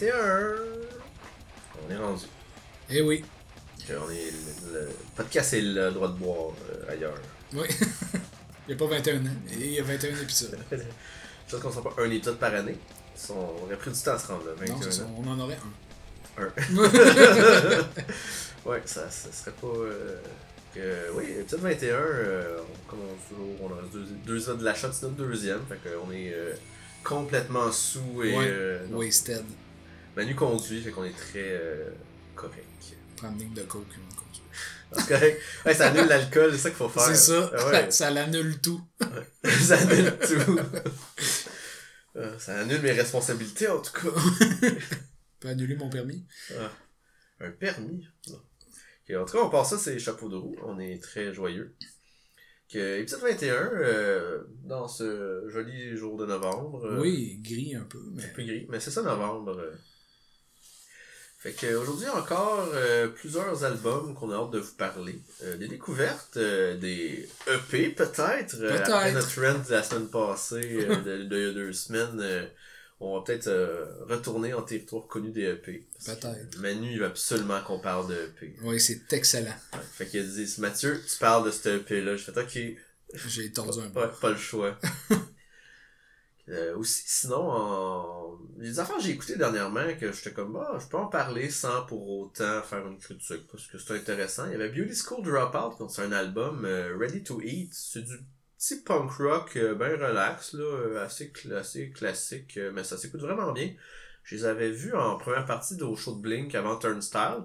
21. On est rendu. Eh oui. On est, le, le podcast est le droit de boire euh, ailleurs. Oui. il n'y a pas 21 ans. Il y a 21 épisodes. Je pense qu'on sera pas un épisode par année. On aurait pris du temps à se rendre là. 21 Non, c'est ça. ans. On en aurait un. Un. ouais, ça, ça serait pas. euh, que, oui, épisode 21, euh, on commence toujours. On a deux, deux ans de la shot, c'est notre deuxième. Fait qu'on est complètement sous et. Ouais. euh. Wasted. Manu conduit, fait qu'on est très euh, correct. Prendre une ligne de coke. une conduite. C'est correct. Ouais, ça annule l'alcool, c'est ça qu'il faut faire. C'est ça. Ah ouais. ça l'annule tout. ça annule tout. Euh, ça annule mes responsabilités en tout cas. peut annuler mon permis. Ah, un permis? Non. En tout cas, on passe ça, c'est chapeau de roue. On est très joyeux. Que, épisode 21, euh, dans ce joli jour de novembre. euh, Oui, gris un peu, mais. Un peu gris, mais c'est ça novembre. euh. Fait que aujourd'hui encore euh, plusieurs albums qu'on a hâte de vous parler. Euh, des découvertes, euh, des EP peut-être. Peut-être. après notre trend de la semaine passée, euh, de, il y a deux semaines. on va peut-être retourner en territoire connu des EP. Peut-être. Manu, il veut absolument qu'on parle de EP. Oui, c'est excellent. Ouais. Fait qu'il a dit, Mathieu, tu parles de ce EP-là. Je fais, ok, J'ai tordu un peu. Pas le choix. Euh, aussi, sinon, en... les affaires que j'ai écoutées dernièrement, que j'étais comme, bah, je peux en parler sans pour autant faire une critique, parce que c'est intéressant. Il y avait Beauty School Dropout, donc c'est un album euh, Ready to Eat. C'est du petit punk rock euh, bien relax, là, euh, assez, assez classique, euh, mais ça s'écoute vraiment bien. Je les avais vus en première partie de show de Blink avant Turnstile,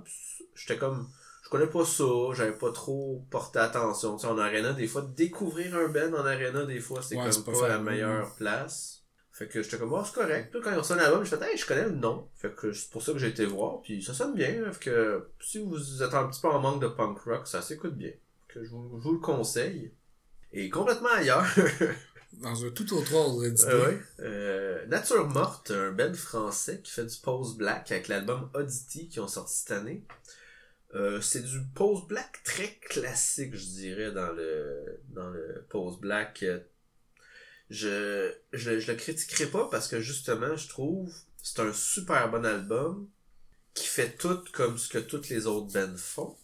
j'étais comme, connais pas ça, j'avais pas trop porté attention. Tu sais, en arena, des fois, découvrir un band en arena, des fois, c'est Ouais, comme pas, pas la meilleure place. Fait que j'étais comme, oh, c'est correct. Puis quand ils ont sorti un album, j'ai fait, hey, je connais le nom. Fait que c'est pour ça que j'ai été voir. Puis ça sonne bien. Fait que si vous êtes un petit peu en manque de punk rock, ça s'écoute bien. Que je vous, je vous le conseille. Et complètement ailleurs. Dans un tout autre ordre d'idée. Euh, ouais. Euh, Nature Morte, un band français qui fait du post-black avec l'album Oddity qui ont sorti cette année. Euh, c'est du post-black très classique, je dirais, dans le, dans le post-black. Euh, Je, je, je le critiquerai pas parce que justement, je trouve c'est un super bon album qui fait tout comme ce que toutes les autres bands font.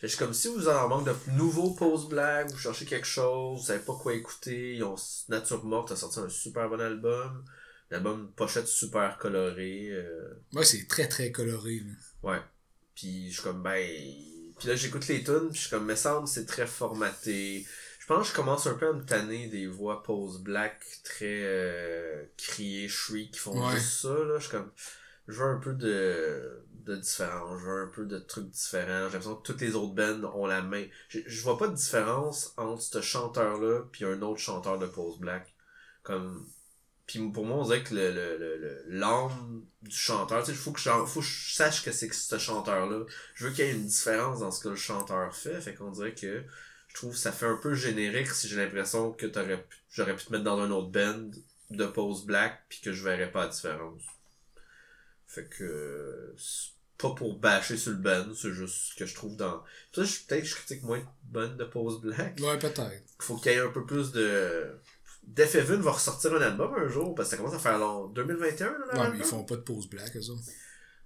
C'est comme si vous en manque de nouveaux post-black, vous cherchez quelque chose, vous savez pas quoi écouter, ils ont Nature Morte a sorti un super bon album, l'album pochette super colorée, euh, Ouais, c'est très très coloré. là. ouais. Puis je suis comme ben puis là j'écoute les tunes, puis je suis comme me semble c'est très formaté. Je pense que je commence un peu à me tanner des voix post-black très euh, criées, shriek qui font Ouais. juste ça là, je suis comme je veux un peu de de différence, je veux un peu de trucs différents. J'ai l'impression que toutes les autres bands ont la main. Je, je vois pas de différence entre ce chanteur-là puis un autre chanteur de post-black. Comme puis pour moi, on dirait que le, le, le, l'âme du chanteur, tu sais, faut que je, faut que je sache que c'est que ce chanteur-là. Je veux qu'il y ait une différence dans ce que le chanteur fait. Fait qu'on dirait que je trouve que ça fait un peu générique si j'ai l'impression que t'aurais j'aurais pu te mettre dans un autre band de post-black puis que je verrais pas la différence. Fait que c'est pas pour bâcher sur le band, c'est juste ce que je trouve dans. Peut-être que je critique moins de band de post-black. Ouais, peut-être. Faut qu'il y ait un peu plus de. Def Heaven va ressortir un album un jour, parce que ça commence à faire long. 2021, là, Ouais, mais ils font pas de pause black, eux autres.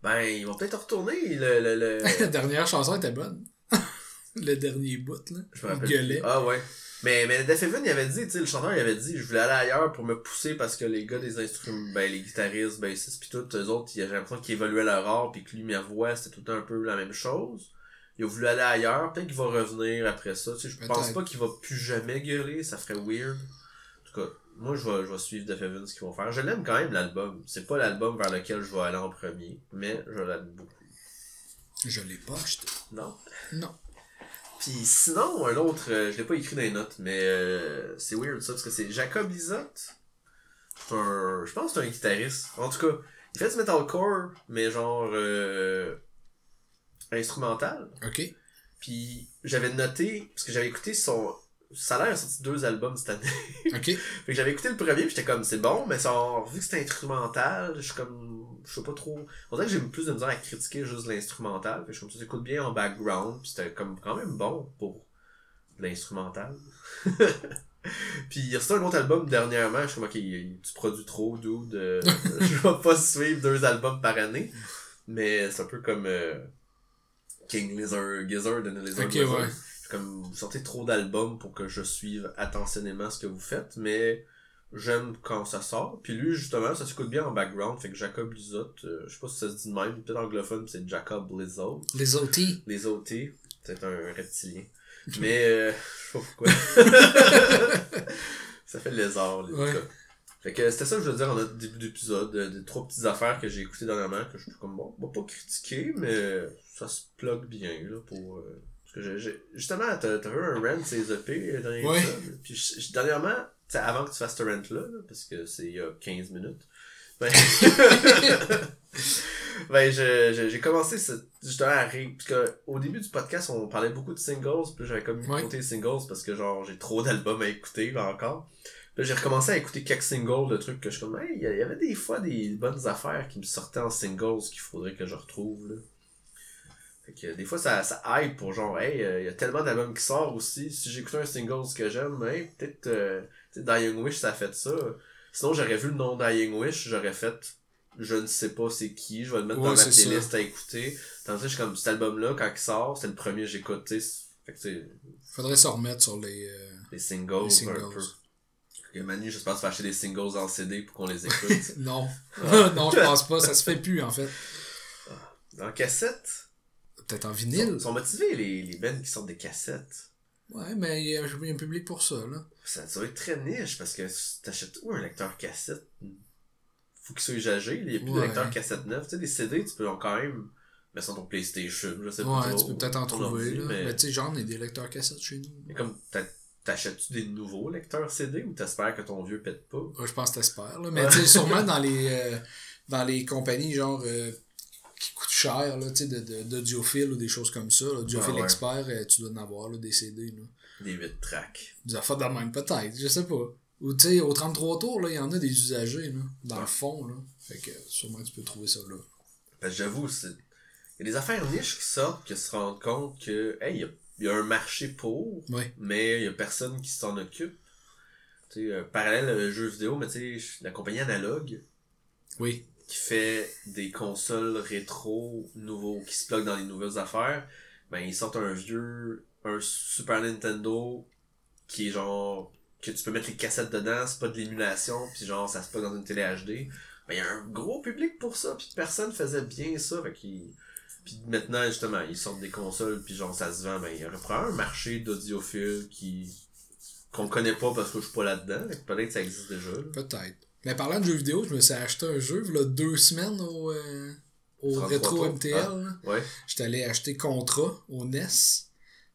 Ben, ils vont peut-être retourner, le... le, le... La dernière chanson était bonne. le dernier bout, là. Je me Il rappelle. gueulait. Ah ouais. Mais, mais Def Heaven, il avait dit, tu sais, le chanteur, il avait dit, je voulais aller ailleurs pour me pousser parce que les gars des instruments, ben, les guitaristes, bassistes pis tout, eux autres, il avait l'impression qu'ils évoluaient leur art pis que lui, ma voix, c'était tout le temps un peu la même chose. Il a voulu aller ailleurs, peut-être qu'il va revenir après ça, tu sais, je pense pas qu'il va plus jamais gueuler, ça ferait weird. Moi, je vais, je vais suivre Def Heaven, ce qu'ils vont faire. Je l'aime quand même, l'album. C'est pas l'album vers lequel je vais aller en premier, mais je l'aime beaucoup. Je l'ai pas acheté. Non? Non. Puis sinon, un autre, euh, je l'ai pas écrit dans les notes, mais euh, c'est weird ça, parce que c'est Jacob Lizotte. Un, je pense que c'est un guitariste. En tout cas, il fait du metalcore, mais genre euh, instrumental. Ok. Puis j'avais noté, parce que j'avais écouté son... Ça a l'air sorti deux albums cette année. Ok. Fait que j'avais écouté le premier, puis j'étais comme, c'est bon, mais ça, vu que c'était instrumental, je suis comme, je sais pas trop. On dirait que j'ai plus de misère à critiquer juste l'instrumental. Fait que je suis comme ça, s'écoute bien en background, puis c'était comme quand même bon pour l'instrumental. Puis il restait un autre album dernièrement, je suis comme, ok, tu produis trop, dude. euh, je vais pas suivre deux albums par année. Mais c'est un peu comme euh, King Lizard, Gizzard and Lizard Ok, ouais. Comme, vous sortez trop d'albums pour que je suive attentionnément ce que vous faites, mais j'aime quand ça sort. Puis lui, justement, ça s'écoute bien en background, fait que Jacob Lizotte, euh, je sais pas si ça se dit de même, peut-être anglophone, c'est Jacob Lizotte. Les OT. Les OT, c'est un reptilien. Mais, euh, je sais pas pourquoi. ça fait lézard, les Ouais. gars. Fait que c'était ça que je veux dire en notre début d'épisode, euh, des trois petites affaires que j'ai écoutées dernièrement, que je suis comme bon, on va pas critiquer, mais ça se plug bien, là, pour... parce que justement, t'as t'as eu un rent ces EP euh, épisode, puis je- dernièrement, avant que tu fasses ce rent-là, là, parce que c'est il y a 15 minutes, ben, ben j'ai commencé ce- justement à rire, parce que au début du podcast, on parlait beaucoup de singles, puis j'avais comme Ouais. écouté les singles parce que genre j'ai trop d'albums à écouter là, encore. Puis là, j'ai recommencé à écouter quelques singles de trucs que je suis comme, il y avait des fois des bonnes affaires qui me sortaient en singles qu'il faudrait que je retrouve, là. Fait que des fois, ça, ça aide pour genre, hey, euh, il y a tellement d'albums qui sortent aussi. Si j'écoute un single que j'aime, hey, peut-être, euh, Dying Wish, ça a fait ça. Sinon, j'aurais vu le nom Dying Wish, j'aurais fait, je ne sais pas c'est qui, je vais le mettre Ouais, dans ma playlist à écouter. Tandis que je suis comme, cet album-là, quand il sort, c'est le premier que j'écoute. Fait que, Faudrait se remettre sur les. euh, les singles, Les singles. un peu. Que Manu, que tu vas acheter des singles en CD pour qu'on les écoute. Non. non, je pense pas. Ça se fait plus, en fait. en cassette, Peut-être en ils vinyle. sont, sont motivés les, les bands qui sortent des cassettes. Ouais, mais il y, a, il y a un public pour ça, là. Ça, va être très niche parce que t'achètes où un lecteur cassette? Faut qu'il soit usagé. Il n'y a plus de lecteur cassette neuf. Tu sais, des CD, tu peux quand même mettre sur ton PlayStation. Je sais pas Ouais, trop. tu peux peut-être en trouver, là. Mais, Mais tu sais, genre, on a des lecteurs cassettes chez nous. mais comme t'a- t'achètes-tu des nouveaux lecteurs CD ou t'espères que ton vieux pète pas? Ouais, je pense que t'espères, là. Mais tu sais, sûrement dans les, euh, dans les compagnies, genre, euh, qui coûtent cher, là, tu sais, de- de- d'audiophile ou des choses comme ça. Audiophile Ah ouais. expert, euh, tu dois en avoir, là, des CD, là. Des 8 tracks. Des affaires de même, peut-être, je sais pas. Ou tu sais, au 33 tours, là, il y en a des usagers, là, dans Ouais. le fond, là. Fait que sûrement tu peux trouver ça là. Que j'avoue, c'est. Il y a des affaires niches qui sortent que se rendent compte que, hey, il y a, il y a un marché pour, Ouais. mais il y a personne qui s'en occupe. Tu sais, euh, parallèle euh, jeux vidéo, mais tu sais, la compagnie Analog, Oui. Qui fait des consoles rétro nouveaux, qui se plug dans les nouvelles affaires, ben ils sortent un vieux, un Super Nintendo qui est genre, que tu peux mettre les cassettes dedans, c'est pas de l'émulation, puis genre ça se plug dans une télé HD. Ben il y a un gros public pour ça, puis personne faisait bien ça, fait qu'ils... Puis maintenant, justement, ils sortent des consoles, puis genre ça se vend, ben il y aurait probablement un marché d'audiophiles qui... qu'on connaît pas parce que je suis pas là-dedans, peut-être que ça existe déjà. Peut-être. Mais parlant de jeux vidéo, je me suis acheté un jeu, là, deux semaines au, euh, au 33 Retro. MTL. Ah. Ouais, J'étais allé acheter Contra au NES.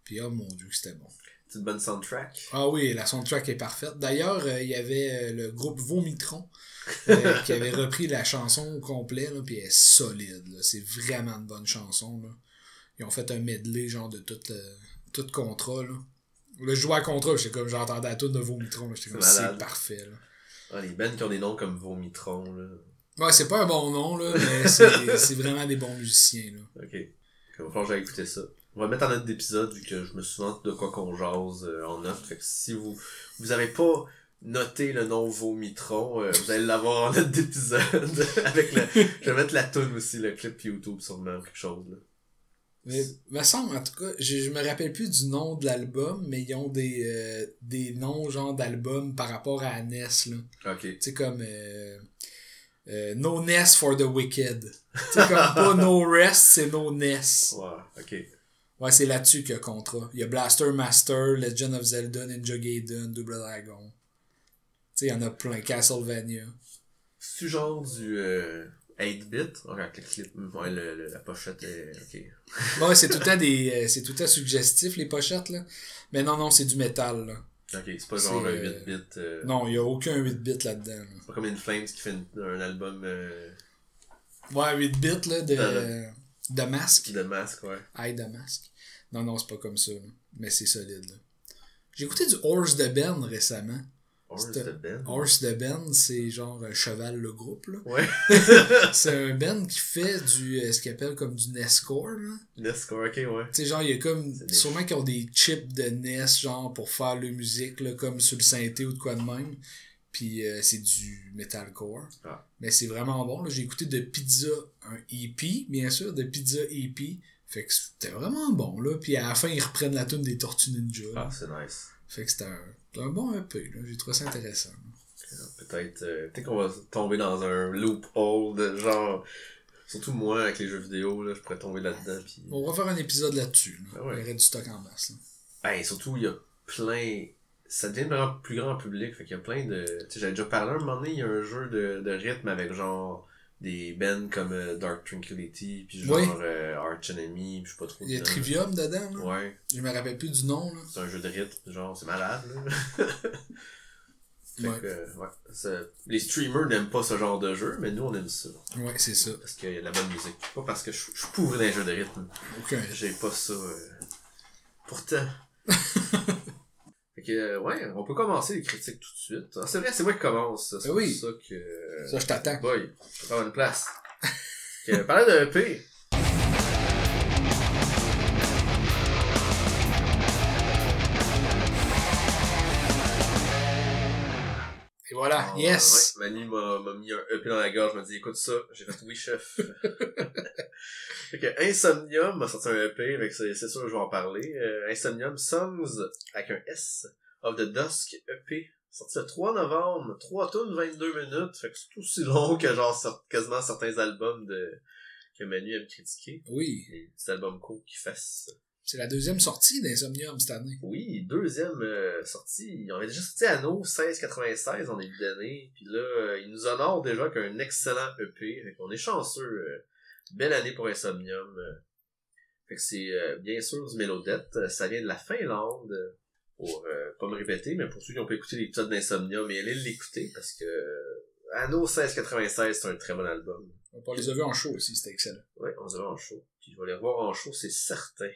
Puis oh mon dieu, c'était bon. petite bonne soundtrack. Ah oui, la soundtrack est parfaite. D'ailleurs, euh, il y avait euh, le groupe Vomitron euh, qui avait repris la chanson au complet, là, puis elle est solide. C'est vraiment une bonne chanson. Là. Ils ont fait un medley genre de tout, tout Contra. Là. Le joueur à Contra, j'étais comme j'entendais la toute de Vomitron. J'étais comme C'est c'est parfait. Là. Ah, les bands qui ont des noms comme Vomitron, là. Ouais, c'est pas un bon nom, là, mais c'est vraiment des bons musiciens. Là. Ok. Il va falloir que j'aille écouter ça. On va mettre en note d'épisode vu que je me souviens de quoi qu'on jase euh, en note. Fait que si vous vous avez pas noté le nom Vomitron, euh, vous allez l'avoir en note d'épisode. avec le. Je vais mettre la tune aussi, le clip YouTube sûrement, quelque chose là. Mais me semble, en tout cas, je, je me rappelle plus du nom de l'album, mais ils ont des, euh, des noms genre d'albums par rapport à NES. Là. Ok. Tu sais, comme euh, euh, No NES for the Wicked. Tu sais, comme pas No Rest, c'est No NES. Ouais, ok. Ouais, c'est là-dessus qu'il y a contrat. Il y a Blaster Master, Legend of Zelda, Ninja Gaiden, Double Dragon. Tu sais, il y en a plein. Castlevania. C'est genre du euh, 8-bit. Regarde le clip. Ouais, le, le- la pochette est. Ok. Ouais, c'est tout le temps des. euh, c'est tout le temps suggestif, les pochettes, là. Mais non, non, c'est du métal, là. Ok, c'est pas genre un euh, 8-bit. euh, Non, il n'y a aucun 8-bit là-dedans. là. C'est pas comme In Flames qui fait une- un album euh, Ouais, 8 bits là, de, Euh, de masque. de masque, ouais. Aïe de masque. Non, non, c'est pas comme ça. là. Mais c'est solide. là. J'ai écouté du Horse de Ben récemment. Horse de Ben. Horse de Ben, c'est genre un cheval le groupe, là. Ouais. c'est un Ben qui fait du, euh, ce qu'il appelle comme du NEScore, là. Nescore, ok, ouais. Tu sais, genre, il y a comme, sûrement qu'ils ont des chips de NES, genre, pour faire leur musique, là, comme sur le synthé ou de quoi de même. Puis euh, c'est du metalcore. Ah. Mais c'est vraiment bon, là. J'ai écouté de Pizza, un EP, bien sûr, de Pizza EP. Fait que c'était vraiment bon, là. Puis à la fin, ils reprennent la tune des Tortues Ninja. Ah, c'est nice. Fait que c'était un, un bon EP, là. J'ai trouvé ça intéressant. Peut-être euh, peut-être qu'on va tomber dans un loophole de genre. Surtout moi, avec les jeux vidéo, là, je pourrais tomber là-dedans. Puis... On va faire un épisode là-dessus. Là. Ah ouais. Il y aurait du stock en masse. là. Ben, surtout, il y a plein. Ça devient vraiment plus grand public. Fait qu'il y a plein de. Tu sais, j'avais déjà parlé un moment donné, il y a un jeu de, de rythme avec genre des bands comme euh, Dark Tranquility, puis genre Oui. euh, Arch Enemy, puis je sais pas trop. Il y a dedans. Trivium dedans, là. Ouais, Je me rappelle plus du nom, là. c'est un jeu de rythme, genre, c'est malade, là. Fait Ouais. que, euh, ouais. ça- Les streamers n'aiment pas ce genre de jeu, mais nous, on aime ça. Ouais, c'est ça. Parce qu'il y a de la bonne musique. Pas parce que je je suis pourri dans les jeux de rythme. Aucun. J'ai pas ça. euh, Pourtant. fait que, euh, ouais, on peut commencer les critiques tout de suite. Ah, c'est vrai, c'est moi qui commence. C'est Ben oui. pour ça que. Ça, je t'attends. Boy, je vais faire une place. Que, parler de EP. Voilà, Ah, yes! Ouais, Manu m'a m'a mis un EP dans la gorge, m'a dit écoute ça, j'ai fait oui chef. fait que Insomnium m'a sorti un EP, c'est c'est sûr que je vais en parler. Euh, Insomnium Songs avec un S of the Dusk EP. Sorti le 3 novembre, 3 tunes 22 minutes, fait que c'est aussi long que genre quasiment certains albums de que Manu aime critiquer. Oui, petits albums courts qui fassent. C'est la deuxième sortie d'Insomnium cette année. Oui, deuxième euh, sortie. On avait déjà sorti Anno 1696 en début d'année. Puis là, euh, il nous honore déjà qu'un excellent EP. Fait qu'on est chanceux. euh, belle année pour Insomnium. euh. Fait que c'est bien sûr du Mélodette. Ça vient de la Finlande. Pour pas me répéter, mais pour ceux qui ont pas écouté l'épisode d'Insomnium, et allez l'écouter parce que Anno 1696, c'est un très bon album. On les a vus en show aussi, c'était excellent. Ouais, on se verra en show. Puis je vais les revoir en show, c'est certain.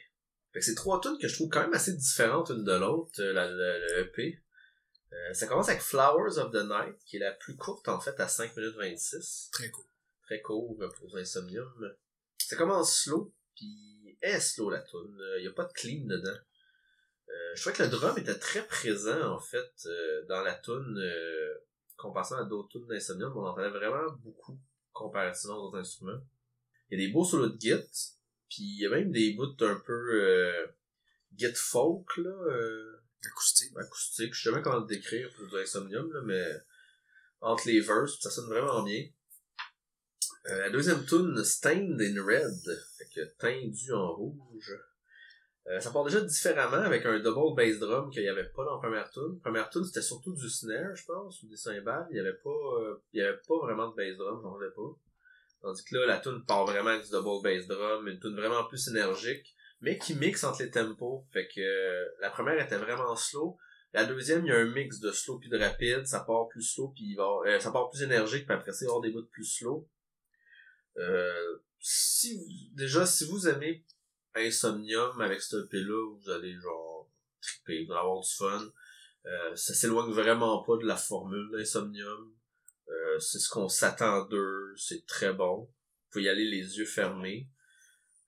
C'est trois tunes que je trouve quand même assez différentes une de l'autre, euh, la, la- le EP. Euh, ça commence avec Flowers of the Night, qui est la plus courte en fait, à 5 minutes 26. Très cool. Très court euh, pour Insomnium. Ça commence slow, puis est slow la tune. Il y a pas de clean dedans. Euh, je trouvais que le drum était très présent en fait euh, dans la tune comparativement à d'autres tunes d'Insomnium. On entendait vraiment beaucoup comparativement aux autres instruments. Il y a des beaux solos de git, puis il y a même des bouts un peu euh, git folk là, euh, Acoustique. acoustique. Je sais jamais comment le décrire pour du Insomnium là, mais entre les verses, ça sonne vraiment bien. Euh, la deuxième tune, Stained in Red, fait que teindu en rouge. Euh, ça part déjà différemment avec un double bass drum qu'il n'y avait pas dans la première tune. Première tune, c'était surtout du snare, je pense, ou des cymbales. Il n'y avait pas, euh, il y avait pas vraiment de bass drum, j'en avais pas. Tandis que là, la tune part vraiment avec du double bass drum, une tune vraiment plus énergique, mais qui mixe entre les tempos. Fait que euh, la première était vraiment slow. La deuxième, il y a un mix de slow puis de rapide. Ça part plus slow puis il va, euh, ça part plus énergique puis après ça, il des bouts plus slow. Euh, si déjà, si vous aimez Insomnium avec ce EP-là, vous allez genre triper, vous allez avoir du fun. Ça s'éloigne vraiment pas de la formule d'Insomnium. Euh, c'est ce qu'on s'attend d'eux, c'est très bon. Vous pouvez y aller les yeux fermés.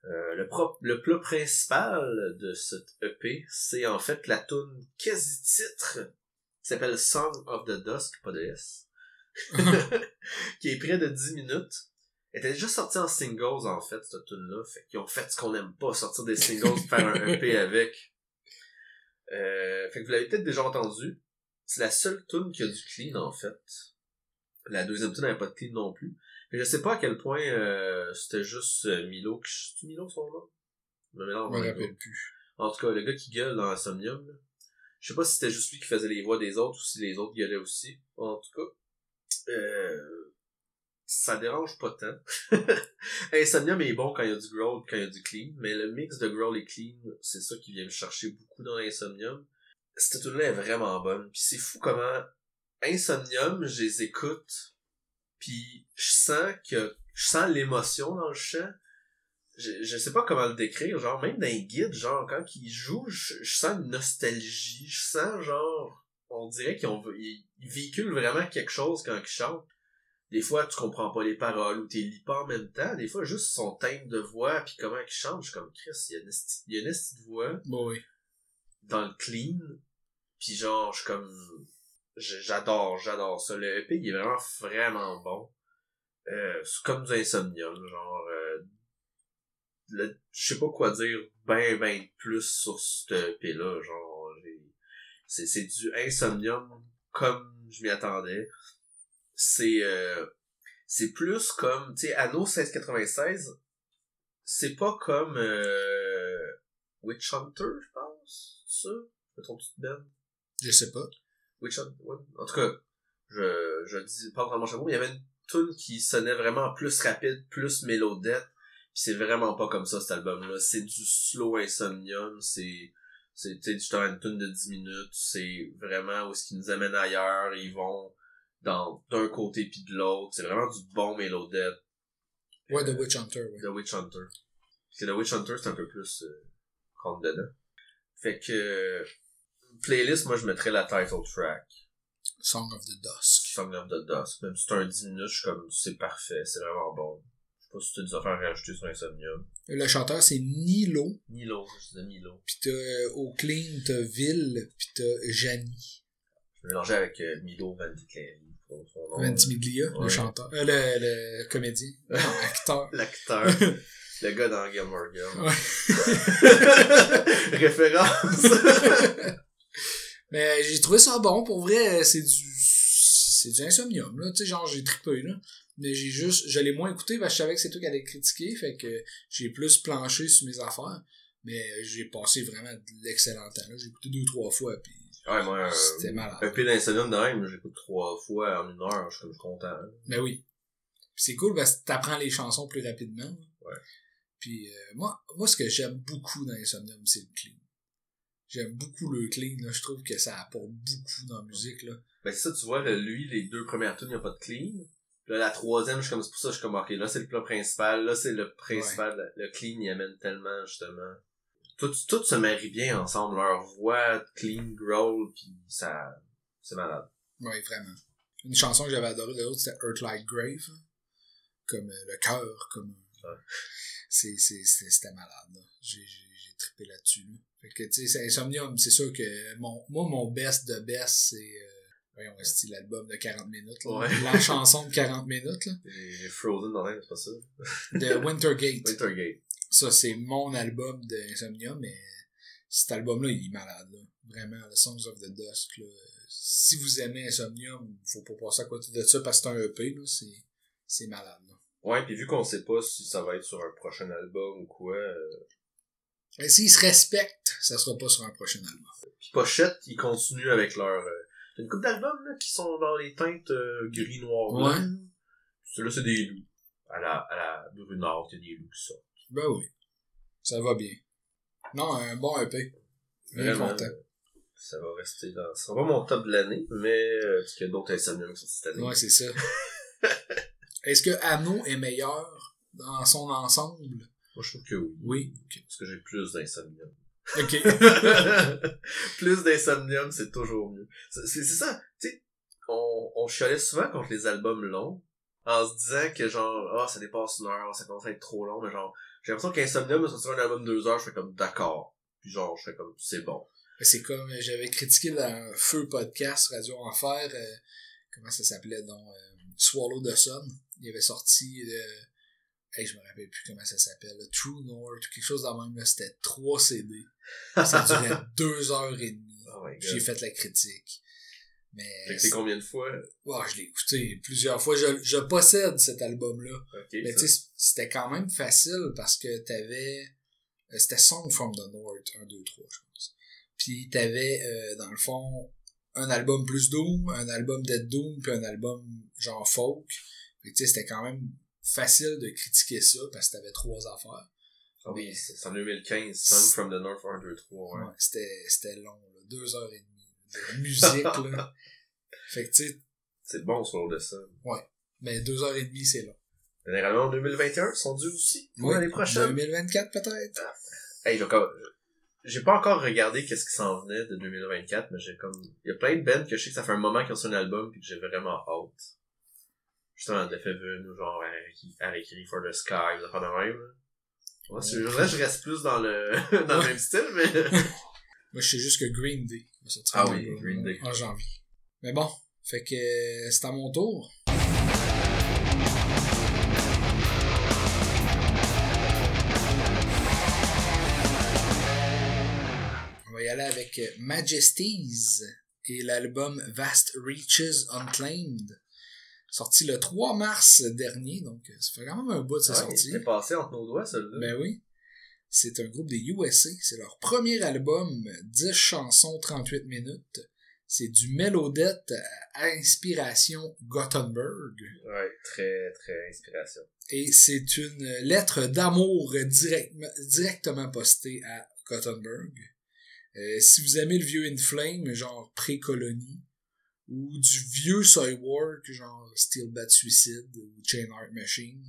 Euh, le, pro- le plat principal de cette EP, c'est en fait la tune quasi-titre qui s'appelle Song of the Dusk, pas de S, qui est près de 10 minutes. Elle était déjà sortie en singles, en fait, cette tune-là. Fait qu'ils ont fait ce qu'on aime pas, sortir des singles faire un EP avec. Euh, fait que vous l'avez peut-être déjà entendu. C'est la seule tune qui a du clean, en fait. La deuxième tune n'avait pas de clean non plus. Mais je sais pas à quel point euh, c'était juste euh, Milo. qui- C'est Milo son nom? Je me rappelle plus. En tout cas, le gars qui gueule dans Insomnium, là. Je sais pas si c'était juste lui qui faisait les voix des autres ou si les autres gueulaient aussi. En tout cas, euh, ça dérange pas tant. Insomnium est bon quand il y a du growl quand il y a du clean, mais le mix de growl et clean, c'est ça qui vient me chercher beaucoup dans Insomnium. Cette tune là est vraiment bonne. Puis c'est fou comment Insomnium, je les écoute, puis je sens que je sens l'émotion dans le chant je, je sais pas comment le décrire, genre même dans les guides, genre quand il joue, je, je sens une nostalgie, je sens genre on dirait qu'ils ils, ils véhiculent vraiment quelque chose quand ils chantent. Des fois, tu comprends pas les paroles ou t'es lis pas en même temps. Des fois, juste son thème de voix puis comment il chante, je suis comme Chris, il y a une il y a une de voix Bon, oui. dans le clean. Puis genre, je suis comme j'adore, j'adore ça. Le EP, il est vraiment vraiment bon. Euh, c'est comme du Insomnium, genre euh, je sais pas quoi dire ben ben plus sur ce EP là, genre c'est du Insomnium comme je m'y attendais. C'est euh, c'est plus comme tu sais Anno 1696 c'est pas comme euh, Witch Hunter, je pense, ça? Me trompe-tu Ben? Je sais pas. Witch Hunter, ouais. En tout cas, je, je dis pas vraiment chapeau, mais il y avait une tune qui sonnait vraiment plus rapide, plus mélodette. Puis c'est vraiment pas comme ça, cet album-là. C'est du slow insomnium, c'est, c'est, tu sais, une tune de 10 minutes. C'est vraiment où est-ce qu'ils nous amènent ailleurs. Ils vont dans, d'un côté puis de l'autre. C'est vraiment du bon mélodette. Ouais, The Witch Hunter, ouais. The Witch Hunter. Parce que The Witch Hunter, c'est un peu plus euh, rentre dedans. Fait que playlist, moi je mettrais la title track. Song of the Dusk. Song of the Dusk. Même si c'est un 10 minutes, je suis comme c'est parfait, c'est vraiment bon. Je sais pas si t'as des affaires à rajouter sur Insomnium. Le chanteur, c'est Nilo. Milo, je disais Milo. Pis t'as euh, au clean, t'as Ville, pis t'as Janie. Je vais mélanger avec euh, Milo Van Dicleri. pour son nom. Ventimiglia, le chanteur. Euh, le, le comédien. Non, acteur. L'acteur. le gars dans Gilmore Girls. Ouais. Référence. Mais j'ai trouvé ça bon, pour vrai, c'est du c'est du insomnium, là, tu sais, genre j'ai trippé, là. Mais j'ai juste, je l'ai moins écouté parce que je savais que c'est toi qui allais critiquer, fait que j'ai plus planché sur mes affaires. Mais j'ai passé vraiment de l'excellent temps, là. J'ai écouté deux, trois fois, puis ouais, moi, euh, c'était malade. un peu d'insomnium de même, j'écoute trois fois en une heure, je suis content. Ben oui. C'est cool parce que t'apprends les chansons plus rapidement. Ouais. Puis euh, moi, moi, ce que j'aime beaucoup dans Insomnium, c'est le clean. J'aime beaucoup le clean, là. Je trouve que ça apporte beaucoup dans la musique, là. Ben ça, tu vois, là, lui, les deux premières tunes, il n'y a pas de clean. Là, la troisième, je suis comme, c'est pour ça, je suis comme, ok, là, c'est le plat principal, là, c'est le principal, le, le clean, il amène tellement, justement. Tout, tout se marie bien ensemble, leur voix, clean, growl, puis ça, c'est malade. Ouais, vraiment. Une chanson que j'avais adorée de l'autre, c'était Earth Like Grave. Comme euh, le cœur, comme. Ouais. C'est, c'est, c'était malade, j'ai, trippé là-dessus, là. Fait que, tu sais, c'est Insomnium, c'est sûr que mon, moi, mon best de best, c'est, euh, voyons, c'est l'album de 40 minutes, là? Ouais. La chanson de 40 minutes, là. Frozen dans l'air, c'est pas ça? De Wintergate. Wintergate. Ça, c'est mon album de Insomnium, mais cet album-là, il est malade, là. Vraiment, le Songs of the Dusk, là. Si vous aimez Insomnium, faut pas passer à côté de ça parce que c'est un EP, là. C'est, c'est malade, là. Ouais, puis vu qu'on sait pas si ça va être sur un prochain album ou quoi, euh, Et s'ils se respectent, ça sera pas sur un prochain album. Puis Pochette, ils continuent avec leur... Euh, une couple d'albums là, qui sont dans les teintes euh, gris, noir, blanc. Ouais. Celui-là, c'est des loups. À la, à la Brunard, il y a des loups qui sortent. Ben oui. Ça va bien. Non, un bon EP. Vraiment, content. Ça va rester dans... Ce sera pas mon top de l'année, mais euh, parce qu'il y a d'autres insomniums qui sont cette année. Ouais, c'est ça. Est-ce que Anno est meilleur dans son ensemble? Moi, je trouve que oui. Oui. Parce que j'ai plus d'insomnium. Ok. plus d'insomnium, c'est toujours mieux. C'est ça, tu sais, on, on chialait souvent contre les albums longs, en se disant que genre, ah, ça dépasse une heure, ça commence à être trop long, mais genre, j'ai l'impression qu'Insomnium, ça sortir un album de deux heures, je fais comme, d'accord. Puis genre, je fais comme, c'est bon. C'est comme j'avais critiqué dans Feu Podcast, Radio Enfer, euh, comment ça s'appelait donc euh, Swallow the Sun. Il avait sorti euh, hey, je me rappelle plus comment ça s'appelle, True North ou quelque chose dans même là, c'était trois CD. Ça durait deux heures et demie. Oh J'ai fait la critique. Mais c'est combien de fois? Ouais, je l'ai écouté plusieurs fois. Je, je possède cet album-là. Mais tu sais, c'était quand même facile parce que t'avais... euh, C'était Song from the North, 1, 2, 3, je pense. Puis t'avais, euh, dans le fond, un album plus Doom, un album Dead Doom, puis un album genre folk. Fait que tu sais, c'était quand même facile de critiquer ça parce que t'avais trois affaires. Ah oui, c'est en 2015, Sun from the North 1, 2, 3, ouais. Ouais, c'était, c'était long, là, deux heures et demie de musique, là. Fait que tu sais, C'est bon, sur de ça. mais deux heures et demie, c'est long. Généralement, en 2021, ils sont dus aussi? Pour l'année prochaine? 2024 peut-être. Hey, vais, quand- j'ai pas encore regardé qu'est-ce qui s'en venait de 2024, mais j'ai comme, il y a plein de bands que je sais que ça fait un moment qu'ils ont sur un album pis que j'ai vraiment hâte. Justement, Death Heaven ou genre avec For the Sky, fait de même. Moi, je voudrais que je reste plus dans le, dans le même style, mais. Moi, je sais juste que Green Day va sortir ah oui, Green Day. en janvier. Mais bon, fait que c'est à mon tour. On va y aller avec Majesties et l'album Vast Reaches Unclaimed sorti le 3 mars dernier, donc euh, ça fait quand même un bout de sa sortie. C'est passé entre nos doigts, celui-là. Ben oui. C'est un groupe des USA. C'est leur premier album, 10 chansons, 38 minutes. C'est du mélodette à inspiration Gothenburg. Ouais, très, très inspiration. Et c'est une lettre d'amour directement postée à Gothenburg. Euh, si vous aimez le vieux In Flame, genre pré-colonie, ou du vieux Cyborg, genre Steel Bat Suicide ou Chain Art Machine,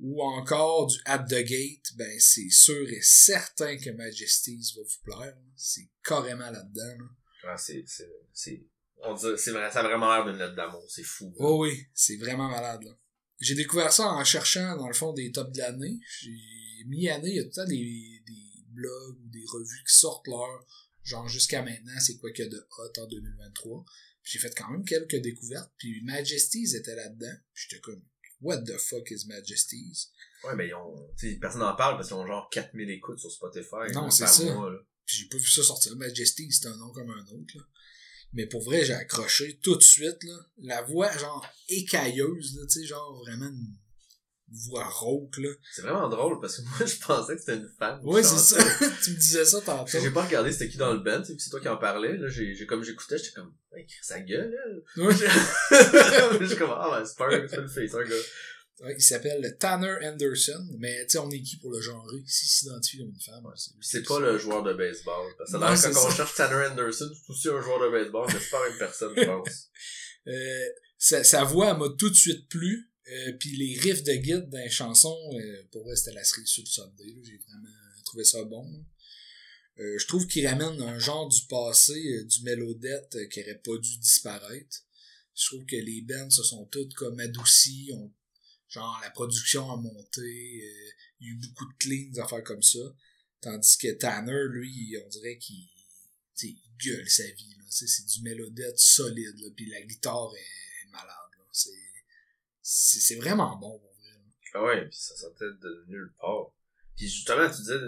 ou encore du At the Gate, ben c'est sûr et certain que Majesties va vous plaire. C'est carrément là-dedans. Ah, c'est, c'est, c'est, on dit, c'est ça a vraiment l'air d'une lettre d'amour, c'est fou. Oh oui, c'est vraiment malade, là. J'ai découvert ça en cherchant, dans le fond, des tops de l'année. J'ai, mi-année, il y a tout le temps des, des blogs ou des revues qui sortent leur, genre jusqu'à maintenant, c'est quoi qu'il y a de hot en 2023 j'ai fait quand même quelques découvertes, puis Majesties était là-dedans. J'étais comme, what the fuck is Majesties? Ouais, mais ils ont, personne n'en parle parce qu'ils ont genre 4000 écoutes sur Spotify. Non, c'est ça. j'ai pas vu ça sortir. Majesties, c'est un nom comme un autre, là. Mais pour vrai, j'ai accroché tout de suite, là. La voix, genre, écailleuse, là, tu sais, genre, vraiment une voix rauque, là. C'est vraiment drôle parce que moi, je pensais que c'était une femme. Oui, c'est ça. tu me disais ça tantôt. J'ai pas regardé c'était qui dans le band, c'est toi qui en parlais, là. J'ai, j'ai comme j'écoutais, j'étais comme, ouais, sa gueule, là. Oui. j'ai comme, ah, ben, c'est pas un, c'est une fille, c'est un gars. Ouais, il s'appelle Tanner Anderson, mais tu sais, on est qui pour le genre S'il s'identifie comme une femme, c'est pas le joueur de baseball. Parce que quand on cherche Tanner Anderson, c'est aussi un joueur de baseball, mais c'est pas une personne, je pense. euh, sa, sa voix m'a tout de suite plu. Euh, puis les riffs de guide dans les chansons, euh, pour vrai, c'était la série sur le Sunday. J'ai vraiment trouvé ça bon. Euh, je trouve qu'il ramène un genre du passé, du mélodette qui aurait pas dû disparaître. Je trouve que les bands se sont toutes comme adoucies. genre, la production a monté. il y a eu beaucoup de cleans, des affaires comme ça. Tandis que Tanner, lui, on dirait qu'il gueule sa vie. C'est du mélodette solide. Puis la guitare est malade. C'est c'est vraiment bon pour vrai. Ah ouais, puis ça sortait de nulle part. Puis justement, tu disais,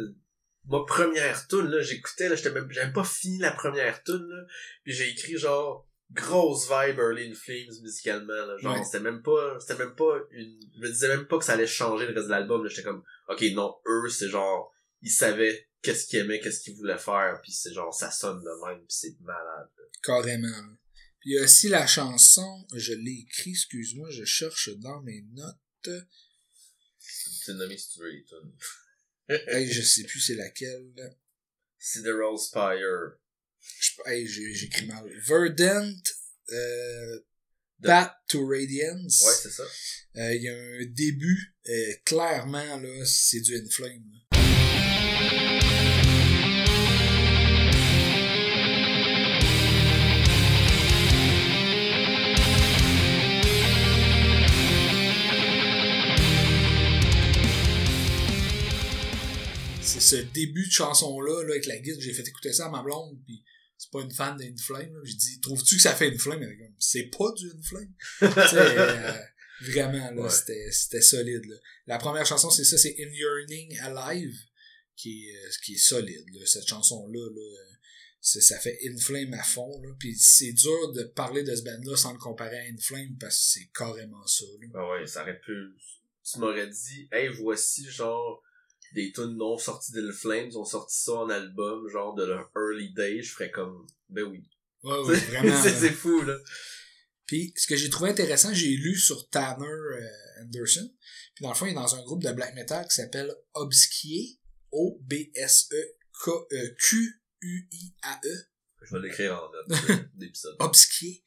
ma première tune là, j'écoutais, là, j'étais même, j'avais pas fini la première tune là, puis j'ai écrit genre grosse vibe Early in Flames musicalement là, genre c'était même pas, c'était même pas une, je me disais même pas que ça allait changer le reste de l'album, j'étais comme, ok non, eux c'est genre, ils savaient qu'est-ce qu'ils aimaient, qu'est-ce qu'ils voulaient faire, puis c'est genre ça sonne de même, puis c'est malade. Carrément. Puis il y a aussi la chanson, je l'ai écrit, excuse-moi, je cherche dans mes notes. C'est nommé hey, je sais plus c'est laquelle. Sideral Spire. Hey, j'écris mal. Verdant, euh, Path to Radiance. Ouais, c'est ça. Euh, il y a un début, euh, clairement, là, c'est du Inflame. Ce début de chanson-là, là, avec la guide, j'ai fait écouter ça à ma blonde, puis c'est pas une fan d'Inflame. J'ai dit, trouves-tu que ça fait? Elle comme, c'est pas du Inflame. euh, vraiment, là, c'était, c'était solide. Là. La première chanson, c'est ça, c'est In Yearning Alive, qui est, euh, qui est solide. Là. Cette chanson-là, là, ça fait Inflame à fond. Là. Puis c'est dur de parler de ce band-là sans le comparer à Inflame, parce que c'est carrément ça. Là. Ah ouais, ça aurait pu... Tu m'aurais dit, hey, voici genre des tunes non sorties d'Ill Flames ont sorti ça en album, genre de leur early day, je ferais comme, ben oui. Ouais, ouais, vraiment. c'est fou, là. Puis, ce que j'ai trouvé intéressant, j'ai lu sur Tanner euh, Anderson. Puis, dans le fond, il est dans un groupe de black metal qui s'appelle Obsquier. O-B-S-E-Q-U-I-A-E. Je vais l'écrire en note d'épisode. Obsquier.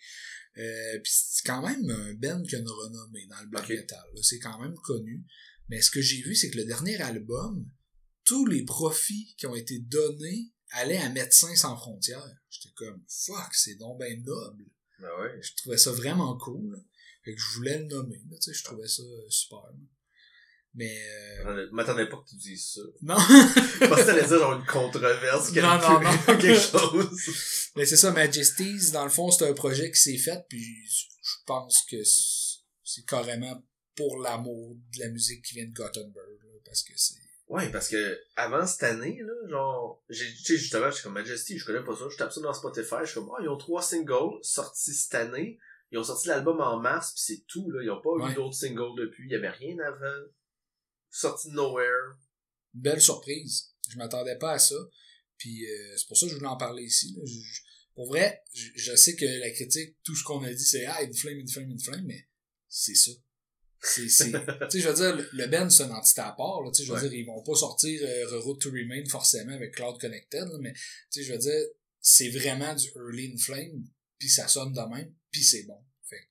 Euh, puis c'est quand même un band qui a une renommée dans le black metal. C'est quand même connu. Mais ce que j'ai vu, c'est que le dernier album, tous les profits qui ont été donnés allait à Médecins sans frontières. J'étais comme, fuck, c'est donc ben noble. Ben ouais. Je trouvais ça vraiment cool. Fait que je voulais le nommer, tu sais, je trouvais ça super. Mais, euh... Je m'attendais pas que tu dises ça. Non! je pensais que t'allais dire genre une controverse, quelque, Non, non, non. quelque chose. Mais c'est ça, Majesties, dans le fond, c'est un projet qui s'est fait, puis je pense que c'est carrément pour l'amour de la musique qui vient de Gothenburg, là, parce que c'est... Ouais, parce que avant cette année, là, genre, j'ai, tu sais, justement, je suis comme Majesty, je connais pas ça, je tape ça dans Spotify, je suis comme, oh, ils ont trois singles sortis cette année, ils ont sorti l'album en mars, puis c'est tout, là, ils ont pas Ouais. eu d'autres singles depuis, il y avait rien avant, sorti de nowhere. belle surprise. Je m'attendais pas à ça. Puis euh, c'est pour ça que je voulais en parler ici. là. Je- je- pour vrai, je, je sais que la critique, tout ce qu'on a dit, c'est Ah, Inflame, Inflame, Inflame, mais c'est ça. C'est, c'est, tu sais, je veux dire, le- band, c'est une entité à part, là, tu sais, je veux Ouais. dire, ils vont pas sortir euh, Road to Remain forcément avec Cloud Connected, là, mais, tu sais, je veux dire, c'est vraiment du Early Inflame, puis ça sonne de même, puis c'est bon. Fait que,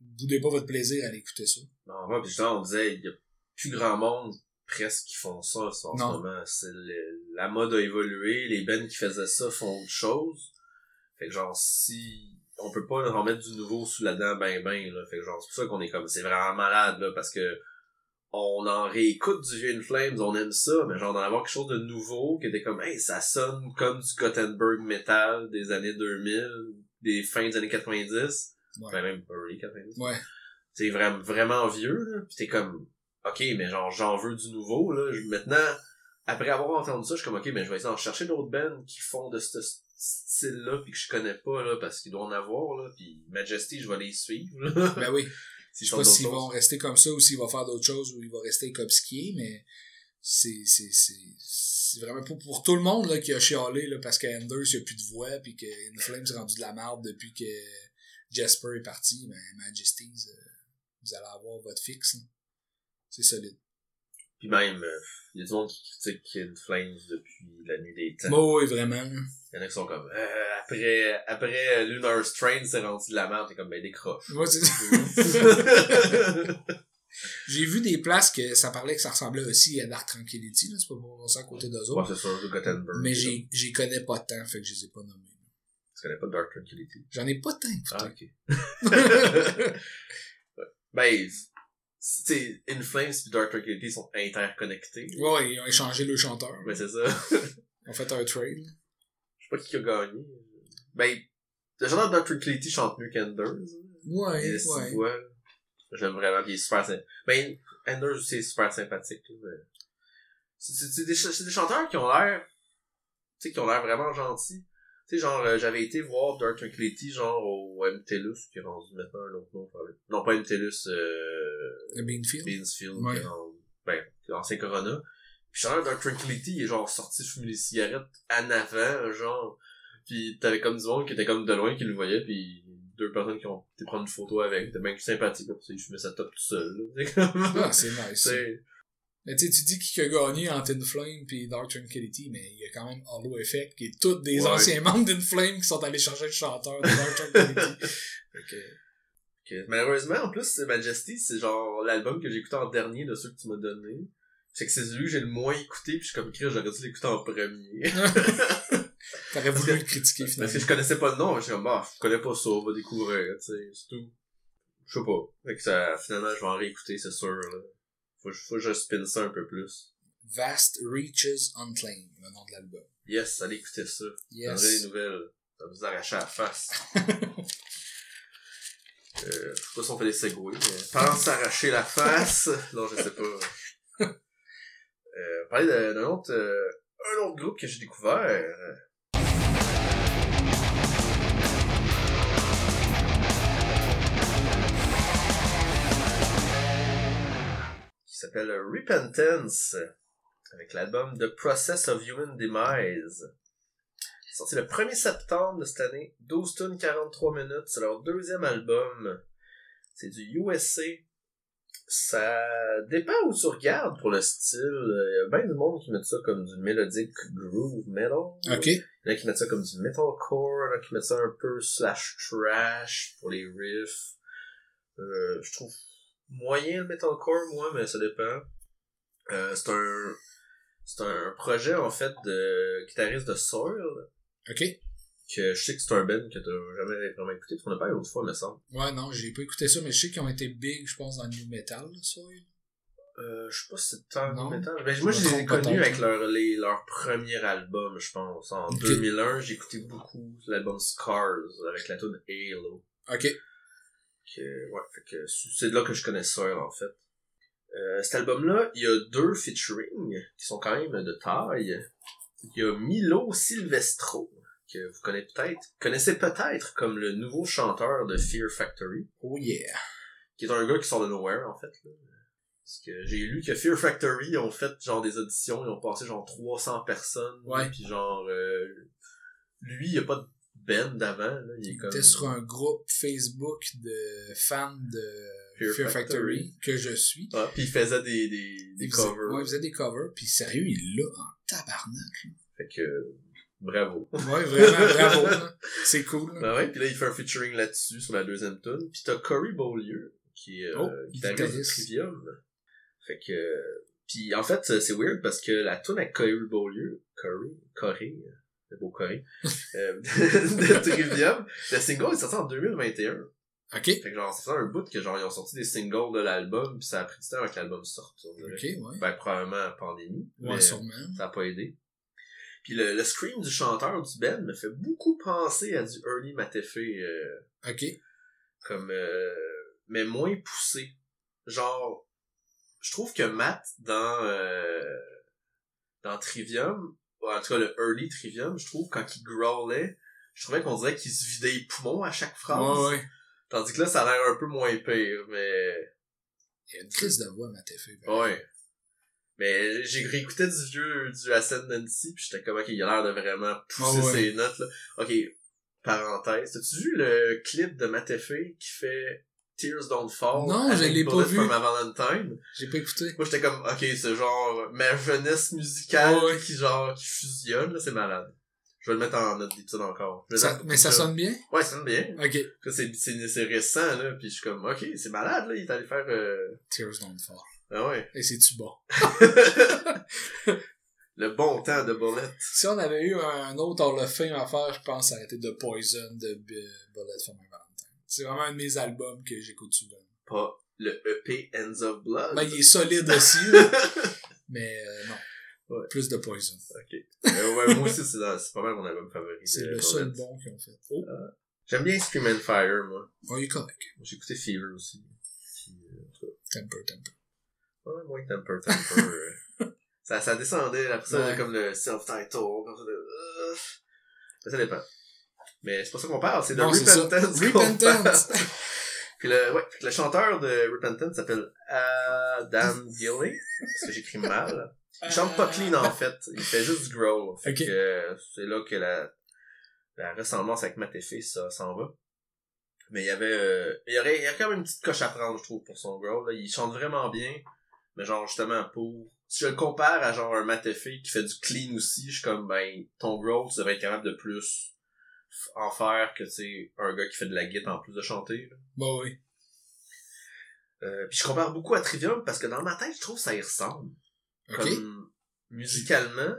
boudez pas votre plaisir à aller écouter ça. Non, puis justement, on disait, il y a plus grand monde presque qui font ça en ce moment. C'est le- la mode a évolué, les bands qui faisaient ça font autre chose. Fait que genre, si on peut pas en mettre du nouveau sous la dent ben ben, là. Fait que genre, c'est pour ça qu'on est comme, c'est vraiment malade, là, parce que on en réécoute du vieux In Flames, on aime ça, mais genre d'en avoir quelque chose de nouveau, qui était comme, hey, ça sonne comme du Gothenburg metal des années 2000, des fins des années 90, Ouais. ben même early 90 Ouais. c'est vraiment vraiment vieux là pis t'es comme ok mais genre j'en veux du nouveau là maintenant après avoir entendu ça je suis comme ok mais je vais essayer d'en chercher d'autres bands qui font de ce style là puis que je connais pas là parce qu'il doit en avoir là puis Majesty je vais les suivre là Ben oui. S'ils Je sais pas s'ils vont rester comme ça ou s'il va faire d'autres choses ou il va rester comme skier, mais c'est, c'est, c'est, vraiment pour, pour tout le monde là, qui a chialé là, parce qu'Enders, il n'y a plus de voix puis que Inflames est rendu de la merde depuis que Jasper est parti. Ben, Majesties, euh, vous allez avoir votre fixe. C'est solide. Puis même euh, il y a du monde qui critique In Flames depuis la nuit des temps Bon, oui, vraiment. il y en a qui sont comme euh, après après Lunar Strain c'est rendu de la merde t'es comme ben décroche Moi, c'est- J'ai vu des places que ça parlait que ça ressemblait aussi à Dark Tranquility, là, c'est pas pour ça à côté d'eux ouais autres. c'est sûr de Gothenburg mais j'ai, j'y connais pas tant, fait que je les ai pas nommés. tu connais pas Dark Tranquility? J'en ai pas tant écouté. ah ok ben, c'est- tu sais, In Flames et Dark Tranquility sont interconnectés. Ouais, ils ont échangé le chanteur. Mais c'est ça. Ils ont fait un trade. Je sais pas qui a gagné. Ben, le chanteur de Dark Tranquility chante mieux qu'Enders. Ouais, a six ouais. voix. J'aime vraiment, il est super sympa. Ben, Enders aussi est super sympathique, mais... C'est des, ch- des chanteurs qui ont l'air, tu sais, qui ont l'air vraiment gentils. Tu sais, genre, euh, j'avais été voir Dark Tranquility, genre, au MTLUS, qui est rendu maintenant un autre nom, probablement. Non, pas MTLUS, euh, Le Beanfield. Beansfield, Ouais. qui est en, ben, qui est ancien Corona. Puis chanteur Dark Tranquility, il est genre sorti fumer des cigarettes en avant, genre. Puis t'avais comme du monde qui était comme de loin qui le voyait, puis deux personnes qui ont été prendre une photo avec, c'était bien sympathique, là, parce qu'il fumait sa top tout seul, là. Ah, c'est nice. Mais tu dis qui a gagné entre Inflame puis Dark Tranquility, mais il y a quand même Hollow Effect, qui est tous des Ouais. anciens membres d'Inflame qui sont allés chercher le chanteur de Dark Tranquility. Que, que- Malheureusement, en plus, c'est Majesty, c'est genre l'album que j'ai écouté en dernier de ceux que tu m'as donné. C'est que c'est celui que j'ai le moins écouté, puis je suis comme écrit, j'aurais dû l'écouter en premier. T'aurais voulu le critiquer Parce finalement. que je connaissais pas le nom, je suis comme, bah, je connais pas ça, on va découvrir, tu sais, c'est tout. Je sais pas. Fait que ça, finalement, je vais en réécouter, c'est sûr, là. Faut, faut que je spin ça un peu plus. Vast Reaches Unclaimed, le nom de l'album. Yes, allez écouter ça. Yes. Des nouvelles. Ça va vous arracher la face. euh, je sais pas si on fait des segways, mais parlant de s'arracher la face, non, je sais pas. Euh, parler d'un autre, euh, un autre groupe que j'ai découvert, s'appelle Repentance, avec l'album The Process of Human Demise. Sorti le 1er septembre de cette année, 12 tonnes 43 minutes, c'est leur deuxième album. C'est du USA. Ça dépend où tu regardes pour le style. Il y a bien du monde qui met ça comme du melodic groove metal. Ok. Il y en a qui mettent ça comme du metalcore, il y en a qui mettent ça un peu slash trash pour les riffs. Euh, je trouve moyen le metalcore, moi, mais ça dépend. Euh, c'est un C'est un projet, en fait, de guitariste de Soil, Ok. que je sais que c'est un band que t'as jamais vraiment écouté, parce qu'on a pas eu l'autre fois, me semble. Ouais, non, j'ai pas écouté ça, mais je sais qu'ils ont été big, je pense, dans le new metal, ça. Euh, je sais pas si c'est tant Non. metal. Ben, moi, Je les ai connus avec leur, les, leur premier album, je pense. En Ok. 2001, j'ai écouté beaucoup l'album Scars, avec la tune Halo. Ok. Que, ouais, fait que c'est de là que je connais Soil, en fait. Euh, cet album-là, il y a deux featuring qui sont quand même de taille. Il y a Milo Silvestro, que vous connaissez peut-être, connaissez peut-être comme le nouveau chanteur de Fear Factory, Oh yeah. qui est un gars qui sort de Nowhere, en fait. là. Parce que j'ai lu que Fear Factory ont fait genre des auditions, ils ont passé genre 300 personnes. Ouais. Puis genre, euh, lui, il a pas de band d'avant, là. Il comme... était sur un groupe Facebook de fans de Fear Fear, Factory. Factory, que je suis. Ah, puis il faisait des, des, des Il faisait- covers. Ouais, il faisait des covers, puis sérieux, il l'a en tabarnak. là. Fait que, bravo. Ouais, vraiment, bravo. C'est cool. là. Ben ouais, puis là, il fait un featuring là-dessus, sur la deuxième tune. Puis t'as Corey Beaulieu, qui est Oh, euh, guitariste de guitariste. Trivium. Fait que... Puis en fait, c'est weird parce que la tune avec Corey Beaulieu, Corey, Corey, le beau Corey, euh, de Trivium, le single est sorti en 2021. Ok. Fait que genre, c'est ça un bout que genre, ils ont sorti des singles de l'album, puis ça a pris du temps avant que l'album sorte. Ok, ouais. Ben, probablement pandémie. Ouais, mais sûrement. ça a pas aidé. Puis le, le scream du chanteur du band me fait beaucoup penser à du Early Matefé, euh, Ok. comme, euh, mais moins poussé. Genre, je trouve que Matt, dans, euh, dans Trivium, en tout cas le Early Trivium, je trouve, quand il growlait, je trouvais qu'on dirait qu'il se vidait les poumons à chaque phrase. Ouais, ouais. Tandis que là, ça a l'air un peu moins pire, mais... Il y a une crise de voix, ma TF. Ouais. Mais j'ai réécouté du vieux, du Ascendancy, pis j'étais comme, ok, il a l'air de vraiment pousser Ah ouais. ses notes, là. Ok, parenthèse. T'as-tu vu le clip de Matefé qui fait Tears Don't Fall? Non, je l'ai pas vu. Valentine? J'ai pas écouté. Moi, j'étais comme, ok, c'est genre ma jeunesse musicale ouais. qui, genre, qui fusionne, là, c'est malade. Je vais le mettre en note d'épisode encore. Ça- mais ça sonne bien? Ouais, ça sonne bien. Ok. C'est, récent, là, pis je suis comme, ok, c'est malade, là, il est allé faire, euh... Tears Don't Fall. ah ouais. Et c'est-tu bon? le bon temps de Bullet. Si on avait eu un autre Hall of Fame à faire, je pense que ça aurait été The Poison de Bullet for My. C'est vraiment un de mes albums que j'écoute souvent. Pas le EP Ends of Blood? Ben, il est solide aussi, là, mais euh, non. Ouais. Plus de Poison. ok. Euh, ouais, moi aussi, c'est, pas mal mon album favori. C'est le seul bon qu'ils ont fait. Oh, J'aime bien Scream and Fire, moi. oh il est correct. J'ai écouté Fever aussi. Euh, Temper, temper. ouais, moins Temper, Temper. euh. ça, ça descendait, après ça, Ouais. comme le self-title, comme ça. De, ça dépend. Mais c'est pas ça qu'on parle, c'est de Non. Repentance. Repentance! Puis le, ouais, puis le chanteur de Repentance s'appelle Adam Gilley, parce que j'écris mal. Il chante pas clean en fait, il fait juste du growl. Fait que euh, c'est là que la, la ressemblance avec Matt Effet, ça s'en va. Mais il y avait euh, il y aurait il y a quand même une petite coche à prendre je trouve pour son growl là. il chante vraiment bien mais genre justement pour si je le compare à genre un Matt Effet qui fait du clean aussi je suis comme ben ton growl tu devrais être capable de plus en faire que tu sais un gars qui fait de la guitare en plus de chanter là. Bon, oui. Euh, puis je compare beaucoup à Trivium parce que dans ma tête je trouve que ça y ressemble. Ok. comme musicalement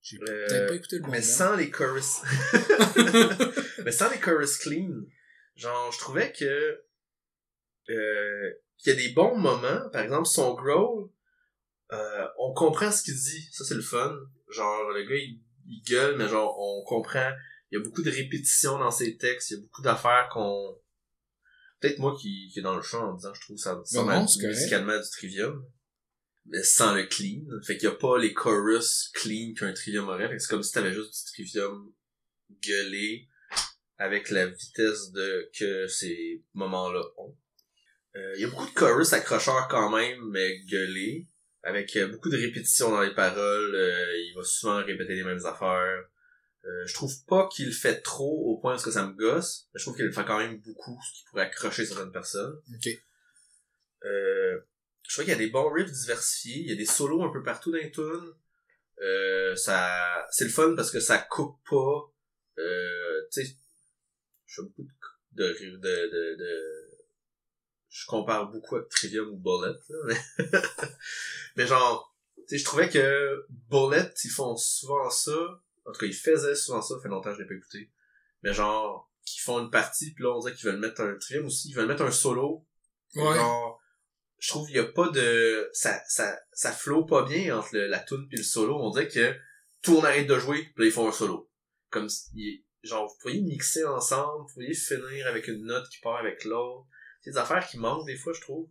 J'ai euh, pas écouté le bon mais sans les chorus. Mais sans les chorus clean. Genre je trouvais que euh, qu'il y a des bons moments. Par exemple son growl euh, on comprend ce qu'il dit. Ça c'est le fun. Genre le gars il, il gueule mais genre on comprend il y a beaucoup de répétitions dans ses textes il y a beaucoup d'affaires qu'on peut-être moi qui, qui est dans le champ en disant je trouve ça correct. musicalement du trivium mais sans le clean fait qu'il y a pas les chorus clean qu'un trivium aurait fait que c'est comme si t'avais juste du trivium gueulé avec la vitesse de que ces moments-là ont. Euh, Il y a beaucoup de chorus accrocheurs quand même, mais gueulés, avec euh, beaucoup de répétitions dans les paroles. euh, il va souvent répéter les mêmes affaires. Euh, je trouve pas qu'il fait trop au point où que ça me gosse, mais je trouve qu'il fait quand même beaucoup, ce qui pourrait accrocher certaines personnes. Ok. Euh, je trouve qu'il y a des bons riffs diversifiés, il y a des solos un peu partout dans les tunes. Euh, ça, c'est le fun parce que ça coupe pas. Euh, tu sais, je fais beaucoup de, de, de, de, de- je compare beaucoup avec Trivium ou Bullet, là, mais, mais genre, sais, je trouvais que Bullet, ils font souvent ça. En tout cas, ils faisaient souvent ça. Ça fait longtemps que je l'ai pas écouté. Mais genre, qu'ils font une partie, puis là, on dirait qu'ils veulent mettre un trim aussi. Ils veulent mettre un solo. Ouais. Genre, je trouve qu'il y a pas de... Ça, ça, ça flow pas bien entre le- la tune puis le solo. On dirait que tout monde arrête de jouer, puis là, ils font un solo. Comme il- Genre, vous pourriez mixer ensemble, vous pourriez finir avec une note qui part avec l'autre. C'est des affaires qui manquent des fois, je trouve.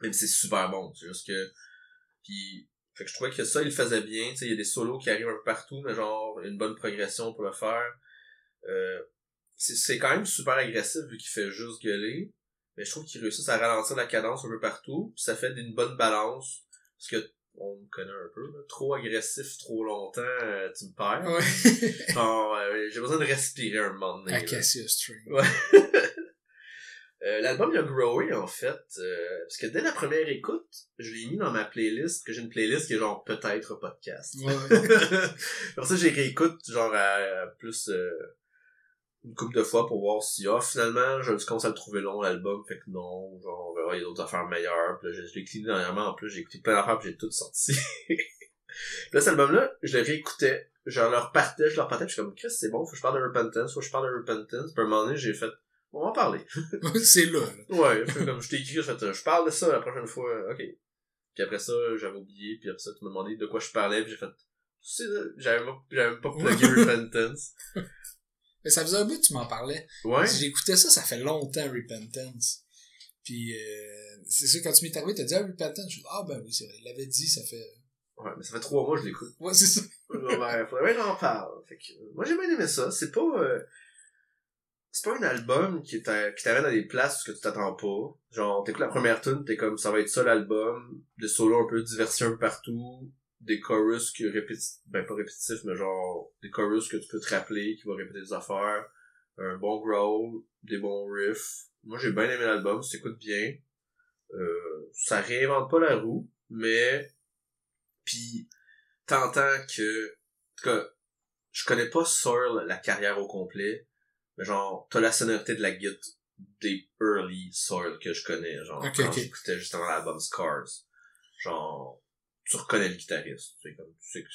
Même si c'est super bon. C'est juste que... Puis... Fait que je trouvais que ça, il le faisait bien. Tu sais, il y a des solos qui arrivent un peu partout, mais genre, une bonne progression pour le faire. Euh, c'est quand même super agressif vu qu'il fait juste gueuler. Mais je trouve qu'il réussit à ralentir la cadence un peu partout. Puis ça fait une bonne balance. Parce que on me connaît un peu. là. Trop agressif trop longtemps, euh, tu me perds. Ouais. Euh, j'ai besoin de respirer un moment donné. là. Acacia String. Ouais. Euh, L'album il a growé en fait, euh, parce que dès la première écoute, je l'ai mis dans ma playlist, que j'ai une playlist qui est genre peut-être podcast. Ouais. Pour ça, j'ai réécoute genre à, à plus euh, une couple de fois pour voir si ah finalement je commence à le trouver long l'album, fait que non, genre on verra il y a d'autres affaires meilleures. Puis là, je, je l'ai cliné dernièrement en plus, j'ai écouté plein d'affaires puis j'ai tout sorti. là cet album-là, je le réécoutais, genre leur partais, je leur partais, puis je suis comme Chris c'est bon, faut que je parle de Repentance, faut que je parle de Repentance. Puis à un moment donné, j'ai fait on va en parler. c'est là. Ouais, comme je t'ai écrit, fait euh, je parle de ça la prochaine fois, ok. Puis après ça, j'avais oublié, puis après ça, tu m'as demandé de quoi je parlais, puis j'ai fait tu sais, j'avais même- pas plugué Repentance. Mais ça faisait un bout que tu m'en parlais. Ouais. J'écoutais ça, ça fait longtemps, Repentance. Puis, euh, c'est ça, quand tu m'es arrivé, t'as dit, ah, Repentance. Je dis, ah, ben oui, c'est vrai. Il l'avait dit, ça fait. Ouais, mais ça fait trois mois que je l'écoute. Ouais, c'est ça. ouais, faudrait que j'en parle. Fait que, euh, moi, j'ai bien aimé ça. C'est pas, euh, c'est pas un album qui t'a- qui t'amène à des places que tu t'attends pas. Genre, t'écoutes la première tune, t'es comme, ça va être ça l'album. Des solos un peu diversifiés un peu partout. Des chorus qui répétitifs, ben pas répétitifs, mais genre, des chorus que tu peux te rappeler, qui vont répéter des affaires. Un bon growl, des bons riffs. Moi, j'ai bien aimé l'album, ça s'écoute bien. Euh, ça réinvente pas la roue, mais puis t'entends que en tout cas je connais pas Soil la carrière au complet genre t'as la sonorité de la guitare des early Soil que je connais genre Ok, quand ok. j'écoutais justement l'album Scars genre tu reconnais le guitariste tu sais comme tu sais que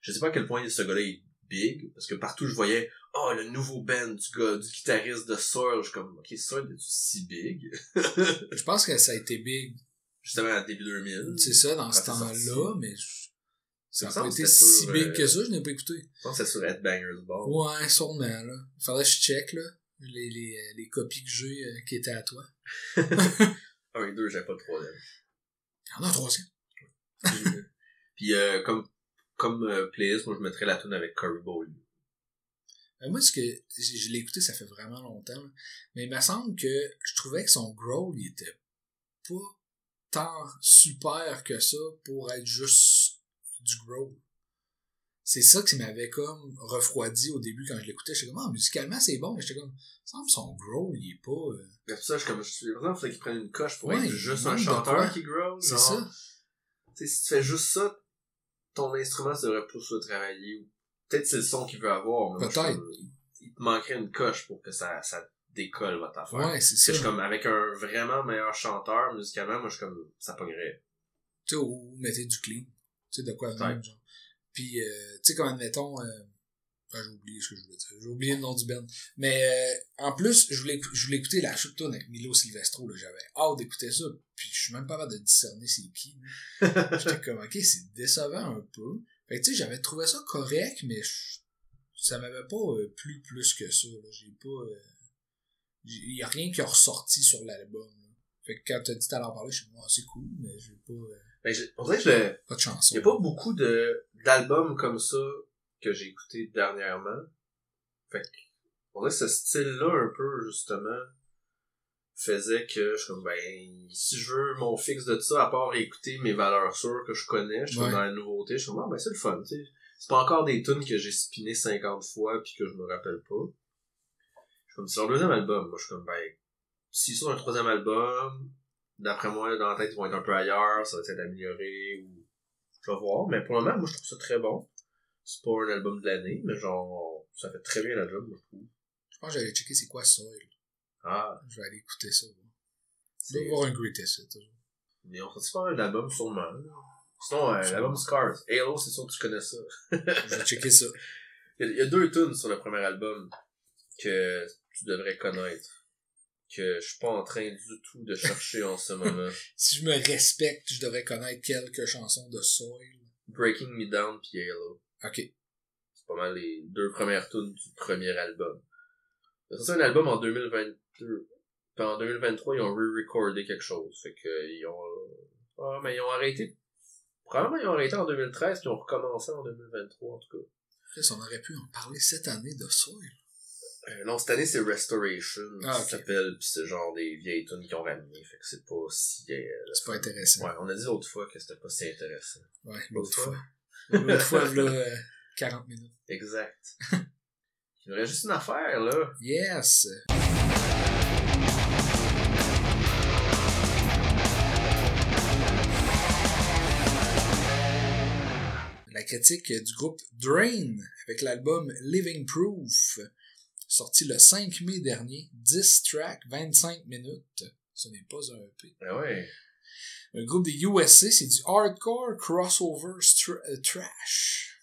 je sais pas à quel point ce gars-là est big parce que partout je voyais oh le nouveau band du gars du guitariste de Soil je suis comme ok Soil est si big? Je pense que ça a été big. justement à début 2000 C'est ça, dans ce temps-là, mais je- ça n'a pas été si sur, big euh, que ça, je n'ai pas écouté. je pense que c'est sur Headbangers Ball Ouais, sûrement, là. Faudrait que je check, là. Les, les, euh, les copies que j'ai euh, qui étaient à toi. un et deux j'ai pas de troisième Il y en a un troisième. Puis euh, comme comme euh, playlist, moi je mettrais la tune avec Corey Bowley. Euh, moi, ce que je, je l'ai écouté, ça fait vraiment longtemps. là. Mais il me semble que je trouvais que son growl, il était pas tant super que ça pour être juste du growl. C'est ça qui m'avait comme refroidi au début quand je l'écoutais. J'étais comme, ah, musicalement, c'est bon, mais j'étais comme, semble son growl, il est pas... euh, Mais ça, je suis comme je suis vraiment, faudrait qu'il prenne une coche pour Ouais, être juste un chanteur qui growl. C'est ça. Tu sais, si tu fais juste ça, ton instrument devrait plus le travailler. Peut-être c'est le son qu'il veut avoir, mais moi, je suis Peut-être. il, te manquerait une coche pour que ça, ça décolle votre affaire. Ouais, c'est ça. je suis comme avec un vraiment meilleur chanteur musicalement, moi je suis comme ça pognerait. tu sais, ou mettez du clean. Tu sais, de quoi Peut-être. même, genre. Puis, euh, tu sais, comme admettons, euh, ah, j'ai oublié ce que je voulais dire. J'ai oublié le nom du band. Mais, euh, en plus, je voulais, je voulais écouter la chute avec Milo Silvestro, là. J'avais hâte d'écouter ça. Puis, je suis même pas capable de discerner ses pieds. J'étais comme, ok, c'est décevant un peu. Fait que, tu sais, j'avais trouvé ça correct, mais je- ça m'avait pas euh, plu plus que ça, là. J'ai pas, euh, il y a rien qui a ressorti sur l'album, là. Fait que quand t'as dit t'allais en parler, je suis dit, Ah, c'est cool, mais j'ai pas, Mais j'ai- on dirait que je, pas de. Il y a pas beaucoup de d'albums comme ça que j'ai écouté dernièrement. Fait que, on dirait que ce style-là, un peu, justement, faisait que je suis comme, ben, si je veux mon fixe de ça, à part écouter mes valeurs sûres que je connais, je suis Ouais. dans la nouveauté, je suis comme, ah, ben, c'est le fun, tu sais. C'est pas encore des tunes que j'ai spiné 50 fois puis que je me rappelle pas. Je suis comme, c'est leur deuxième album. Moi, je suis comme, ben, s'ils sont un troisième album, d'après moi, dans la tête, ils vont être un peu ailleurs, ça va être amélioré ou je vais voir, mais pour le moment, moi, je trouve ça très bon. C'est pas un album de l'année, mais genre, ça fait très bien la job, moi, je trouve. Je pense que j'allais checker c'est quoi Soil. Ah, Je vais aller écouter ça. vais voir un greatest hit. toujours. Mais on fait pas mal d'albums, sûrement. là. Sinon, euh, l'album Scars. Halo, c'est sûr que tu connais ça. Je vais checker ça. Il il y a deux tunes sur le premier album que tu devrais connaître. Que je suis pas en train du tout de chercher en ce moment. Si je me respecte, je devrais connaître quelques chansons de Soil. Breaking Me Down puis Halo. Ok. C'est pas mal les deux premières tunes du premier album. C'est un album en 2022. Puis en 2023, ils ont re-recordé quelque chose. Fait que ils ont... Ah, mais ils ont arrêté... Probablement ils ont arrêté en 2013 puis ils ont recommencé en 2023 en tout cas. Chris, on aurait pu en parler cette année de Soil. Euh, non, cette année c'est Restoration. Ah, ça ok. s'appelle pis c'est genre des vieilles tunes qui ont ramené. Fait que c'est pas si... euh, C'est pas intéressant. Ouais, on a dit l'autre fois que c'était pas si intéressant. Ouais, L'autre fois. L'autre fois, là, euh, 40 minutes. Exact. Il nous reste juste une affaire, là. Yes! La critique du groupe Drain avec l'album Living Proof, sorti le 5 mai dernier, 10 tracks, 25 minutes. Ce n'est pas un EP. Ah ouais. Un groupe des USA, c'est du hardcore crossover euh, trash.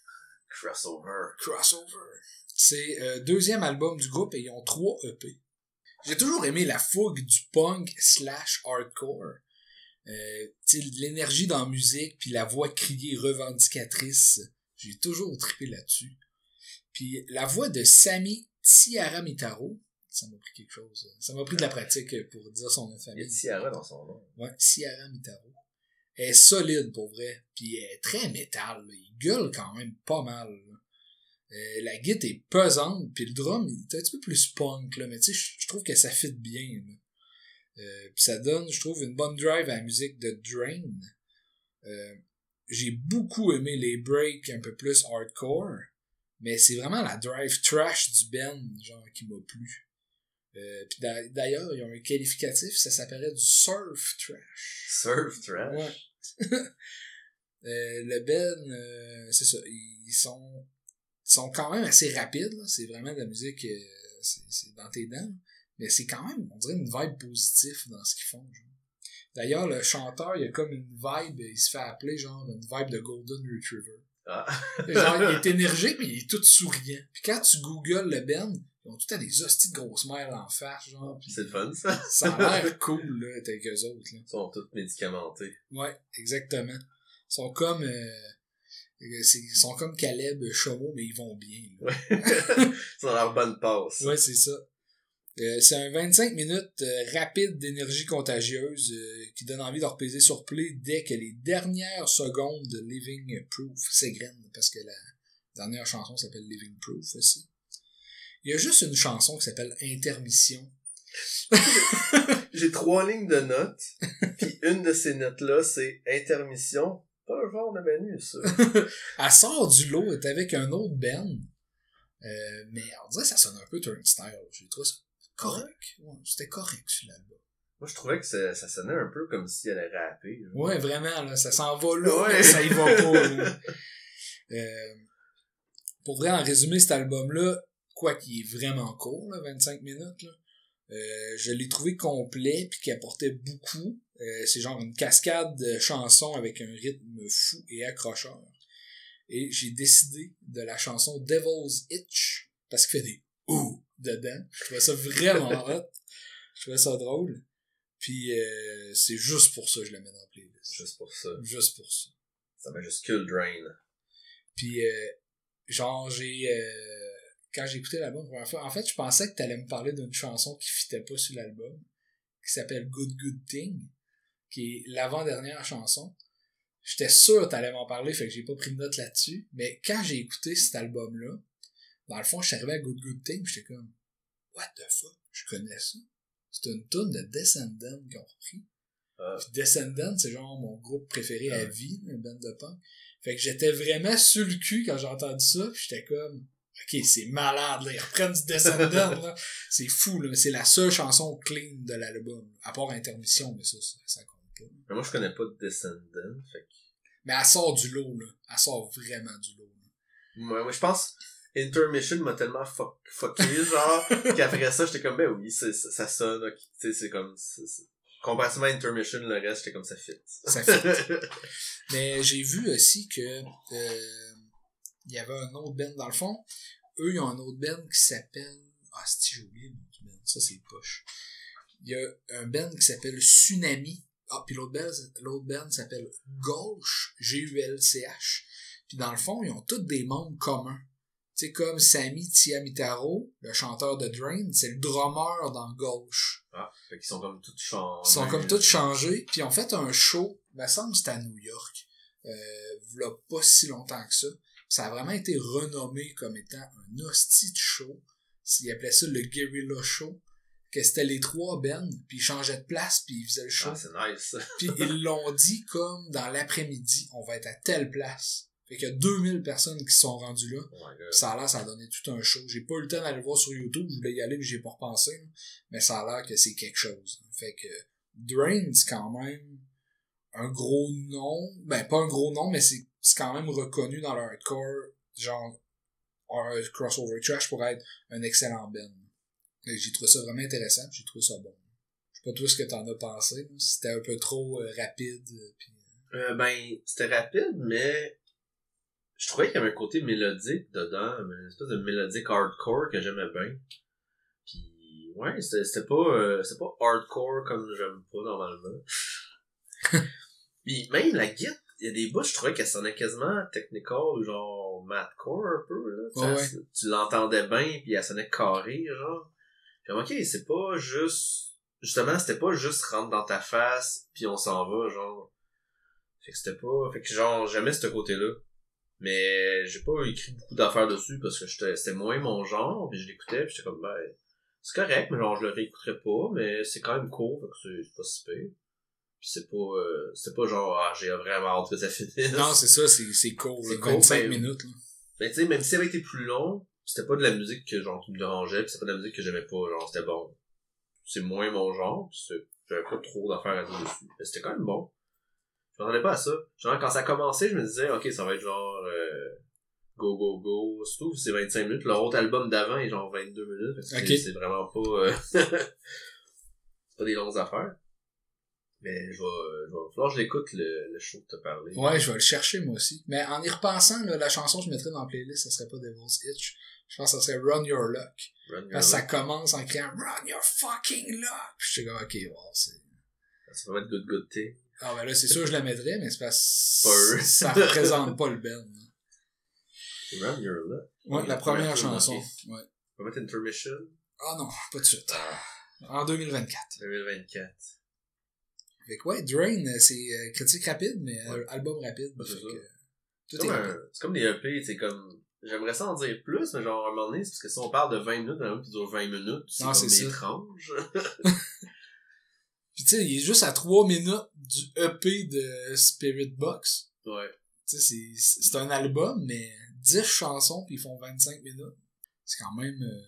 Crossover. Crossover. C'est euh, deuxième album du groupe et ils ont trois EP. J'ai toujours aimé la fougue du punk slash hardcore. Euh, l'énergie dans la musique, puis la voix criée revendicatrice. J'ai toujours trippé là-dessus. Puis la voix de Sami Tiara Mitaro, ça m'a pris quelque chose. Ça m'a pris de la pratique pour dire son nom de Il y a. Tiara dans son nom. Ouais, Ciara Mitaro. Elle est solide pour vrai. Puis elle est très métal. là. Il gueule quand même pas mal. Euh, la guitare est pesante, puis le drum il est un petit peu plus punk, là, mais tu sais, je- je trouve que ça fit bien. là. Euh, puis ça donne, je trouve, une bonne drive à la musique de Drain. Euh, J'ai beaucoup aimé les breaks un peu plus hardcore, mais c'est vraiment la drive trash du band, genre, qui m'a plu. Euh, puis d'a- d'ailleurs, ils ont un qualificatif, ça s'appellerait du surf trash. Surf Trash? Ouais. Euh, le Ben, euh, c'est ça, ils sont, ils sont quand même assez rapides, là. c'est vraiment de la musique, c'est dans tes dents, mais c'est quand même, on dirait une vibe positive dans ce qu'ils font. D'ailleurs, le chanteur, il a comme une vibe, il se fait appeler genre une vibe de Golden Retriever. Ah. Genre, il est énergique, mais il est tout souriant. Puis quand tu googles le Ben, ils ont tout à des hosties de grosses mères en face, genre, C'est le fun, ça. ça a l'air cool, là, avec eux autres, là. Ils sont tous médicamentés. Ouais, exactement. Ils sont comme euh, euh, ils sont comme Caleb Chomeau, mais ils vont bien. là. Ils sont leur bonne passe. Ouais, c'est ça. Euh, c'est un 25 minutes euh, rapide d'énergie contagieuse euh, qui donne envie de repaiser sur play dès que les dernières secondes de Living Proof s'égrènent, parce que la dernière chanson s'appelle Living Proof aussi. Il y a juste une chanson qui s'appelle Intermission. J'ai trois lignes de notes, puis une de ces notes-là, c'est intermission. Pas un genre de menu, ça. Elle sort du lot, est avec un autre. Euh, mais on dirait que ça sonne un peu turnstile. J'ai trouvé ça correct. Ouais, c'était correct sur l'album. Moi, je trouvais que ça, ça sonnait un peu comme si elle allait rapper. là. Ouais, vraiment, là, ça s'en va là, Ouais. mais ça y va pas. là. Euh, pour vrai, en résumé, cet album-là, quoi qu'il est vraiment court, là, 25 minutes, là, euh, je l'ai trouvé complet puis qui apportait beaucoup. Euh, c'est genre une cascade de chansons avec un rythme fou et accrocheur. Et j'ai décidé de la chanson Devil's Itch parce qu'il fait des ouh dedans. Je trouvais ça vraiment hot. Je trouvais ça drôle. Puis euh, c'est juste pour ça que je la mets dans la playlist. Juste pour ça. Juste pour ça. Ça majuscule Drain. Puis euh, genre j'ai euh, quand j'ai écouté l'album la première fois, en fait je pensais que t'allais me parler d'une chanson qui fitait pas sur l'album, qui s'appelle Good Good Thing, qui est l'avant-dernière chanson. J'étais sûr que t'allais m'en parler, fait que j'ai pas pris de note là-dessus. Mais quand j'ai écouté cet album-là, dans le fond, je suis arrivé à Good Good Thing, j'étais comme What the fuck? Je connais ça. C'est une tune de Descendants qu'ils ont repris. Ah. Puis Descendants, c'est genre mon groupe préféré à Ah. vie, un band de punk. Fait que j'étais vraiment sur le cul quand j'ai entendu ça, puis j'étais comme Ok, c'est malade, là. Ils reprennent du Descendant, là. C'est fou, là. C'est la seule chanson clean de l'album. À part Intermission, mais ça, ça, ça compte pas. Mais moi, je connais pas de Descendant, fait que... Mais elle sort du lot, là. Elle sort vraiment du lot. là. Moi, moi, je pense... Intermission m'a tellement fuck, fucké, genre, qu'après ça, j'étais comme, ben oui, ça, ça sonne, tu sais, c'est comme, Comparativement à Intermission, le reste, c'était comme ça fit. Ça fit. Mais j'ai vu aussi que euh, il y avait un autre band dans le fond. Eux, ils ont un autre band qui s'appelle. Ah, si j'ai oublié le nom du band. Ça, c'est poche. Il y a un band qui s'appelle Tsunami. Ah, puis l'autre band, l'autre band s'appelle Gauche, G-U-L-C-H. Puis dans le fond, ils ont tous des membres communs. Tu sais, comme Sami Tiamitaro, le chanteur de Drain, c'est le drummer dans Gauche. Ah, fait qu'ils sont comme tous changés. Ils sont comme tous changés. Puis ils ont fait un show, il me semble que c'était à New York. Euh, a pas si longtemps que ça. Ça a vraiment été renommé comme étant un hostie de show. Ils appelaient ça le Guerrilla Show. Que c'était les trois Ben, puis ils changeaient de place, puis ils faisaient le show. Ah, c'est nice. puis ils l'ont dit comme dans l'après-midi, on va être à telle place. Fait qu'il y a 2000 personnes qui sont rendues là. Oh ça a l'air, ça a donné tout un show. J'ai pas eu le temps d'aller le voir sur YouTube, je voulais y aller, mais j'ai pas repensé. Mais ça a l'air que c'est quelque chose. Fait que Drain, c'est quand même un gros nom. Ben, pas un gros nom, mais c'est quand même reconnu dans le hardcore, genre un crossover trash pour être un excellent band. J'ai trouvé ça vraiment intéressant, j'ai trouvé ça bon. Je sais pas tout ce que t'en as pensé, c'était un peu trop euh, rapide. Euh, pis... Euh, ben, c'était rapide, mais je trouvais qu'il y avait un côté mélodique dedans, une espèce de mélodique hardcore que j'aimais bien. Puis ouais, c'était pas euh, c'était pas hardcore comme j'aime pas normalement. Puis même la guitare, il y a des bouts, je trouvais qu'elle sonnait quasiment technical genre mathcore un peu là. Ouais, Tu l'entendais bien puis elle sonnait carré genre. Puis ok, c'est pas juste justement, c'était pas juste rentre dans ta face puis on s'en va genre. Fait que c'était pas fait que genre j'aimais ce côté-là. Mais j'ai pas écrit beaucoup d'affaires dessus parce que c'était moins mon genre, puis je l'écoutais, puis j'étais comme ben c'est correct, mais genre je le réécouterais pas, mais c'est quand même court, fait que c'est pas si pire. Puis c'est pas euh, c'est pas genre ah, j'ai vraiment hâte que ça finisse. Non, c'est ça, c'est c'est court, c'est 25 ben, minutes là. Ben tu sais même si ça avait été plus long, c'était pas de la musique que genre qui me dérangeait, puis c'était pas de la musique que j'aimais pas, genre c'était bon. C'est moins mon genre, puis j'avais pas trop d'affaires à dire dessus. Mais c'était quand même bon. Je m'attendais pas à ça. Genre, quand ça a commencé, je me disais, ok, ça va être genre, euh, go, go, go. Surtout, c'est 25 minutes. Leur autre album d'avant est genre 22 minutes. Parce que c'est vraiment pas, euh, pas des longues affaires. Mais je vais, je vais falloir que je l'écoute le, le show que t'as parlé. Ouais, je vais le chercher moi aussi. Mais en y repensant, là, la chanson que je mettrais dans la playlist, ça serait pas Devil's Itch. Je pense que ça serait Run Your Luck. Run your Parce que ça commence en criant Run Your fucking luck. Puis je suis comme, ok, wow, c'est. Ça va être Good Good Tea. Ah ben là, c'est sûr que je la mettrais, mais c'est parce que ça représente pas le Ben. Run Your Luck. Ouais, la première chanson. Ouais. On va mettre Intermission. Ah non, pas de suite. En 2024. 2024. Fait que ouais, Drain, c'est euh, critique rapide, mais euh, album rapide. c'est C'est comme, des EP, c'est comme... J'aimerais ça en dire plus, mais genre, à un moment donné, c'est parce que si on parle de 20 minutes, un album qui dure 20 minutes, c'est comme étrange. Sais, il est juste à 3 minutes du EP de Spirit Box. Ouais. Tu sais, c'est un album, mais 10 chansons, puis ils font 25 minutes. C'est quand même... Euh,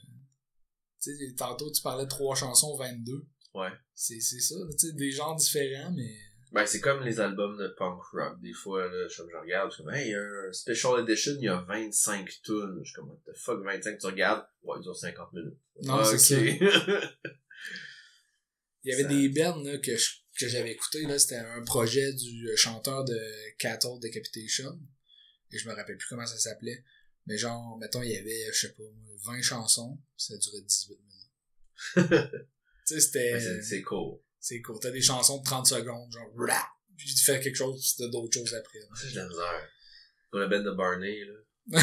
tu sais, tantôt, tu parlais de 3 chansons, 22. Ouais. C'est ça, tu sais, des genres différents, mais... Ben, c'est comme les albums de punk rock. Des fois, là, je, je regarde, je suis comme, hey, un Special Edition, il y a 25 tunes. Je suis comme, what the fuck, 25, tu regardes, ouais, il dure 50 minutes. Non, c'est ça. Il y avait des bands là, que, que j'avais écouté là, c'était un projet du euh, chanteur de Cattle Decapitation. Et je me rappelle plus comment ça s'appelait. Mais genre, mettons, il y avait, je sais pas, 20 chansons, ça durait 18 minutes. tu sais, c'était. c'est cool. C'est cool. T'as des chansons de 30 secondes, genre, rap, puis tu fais quelque chose, t'as d'autres choses après. C'est de la misère. Comme la band de Barney, là.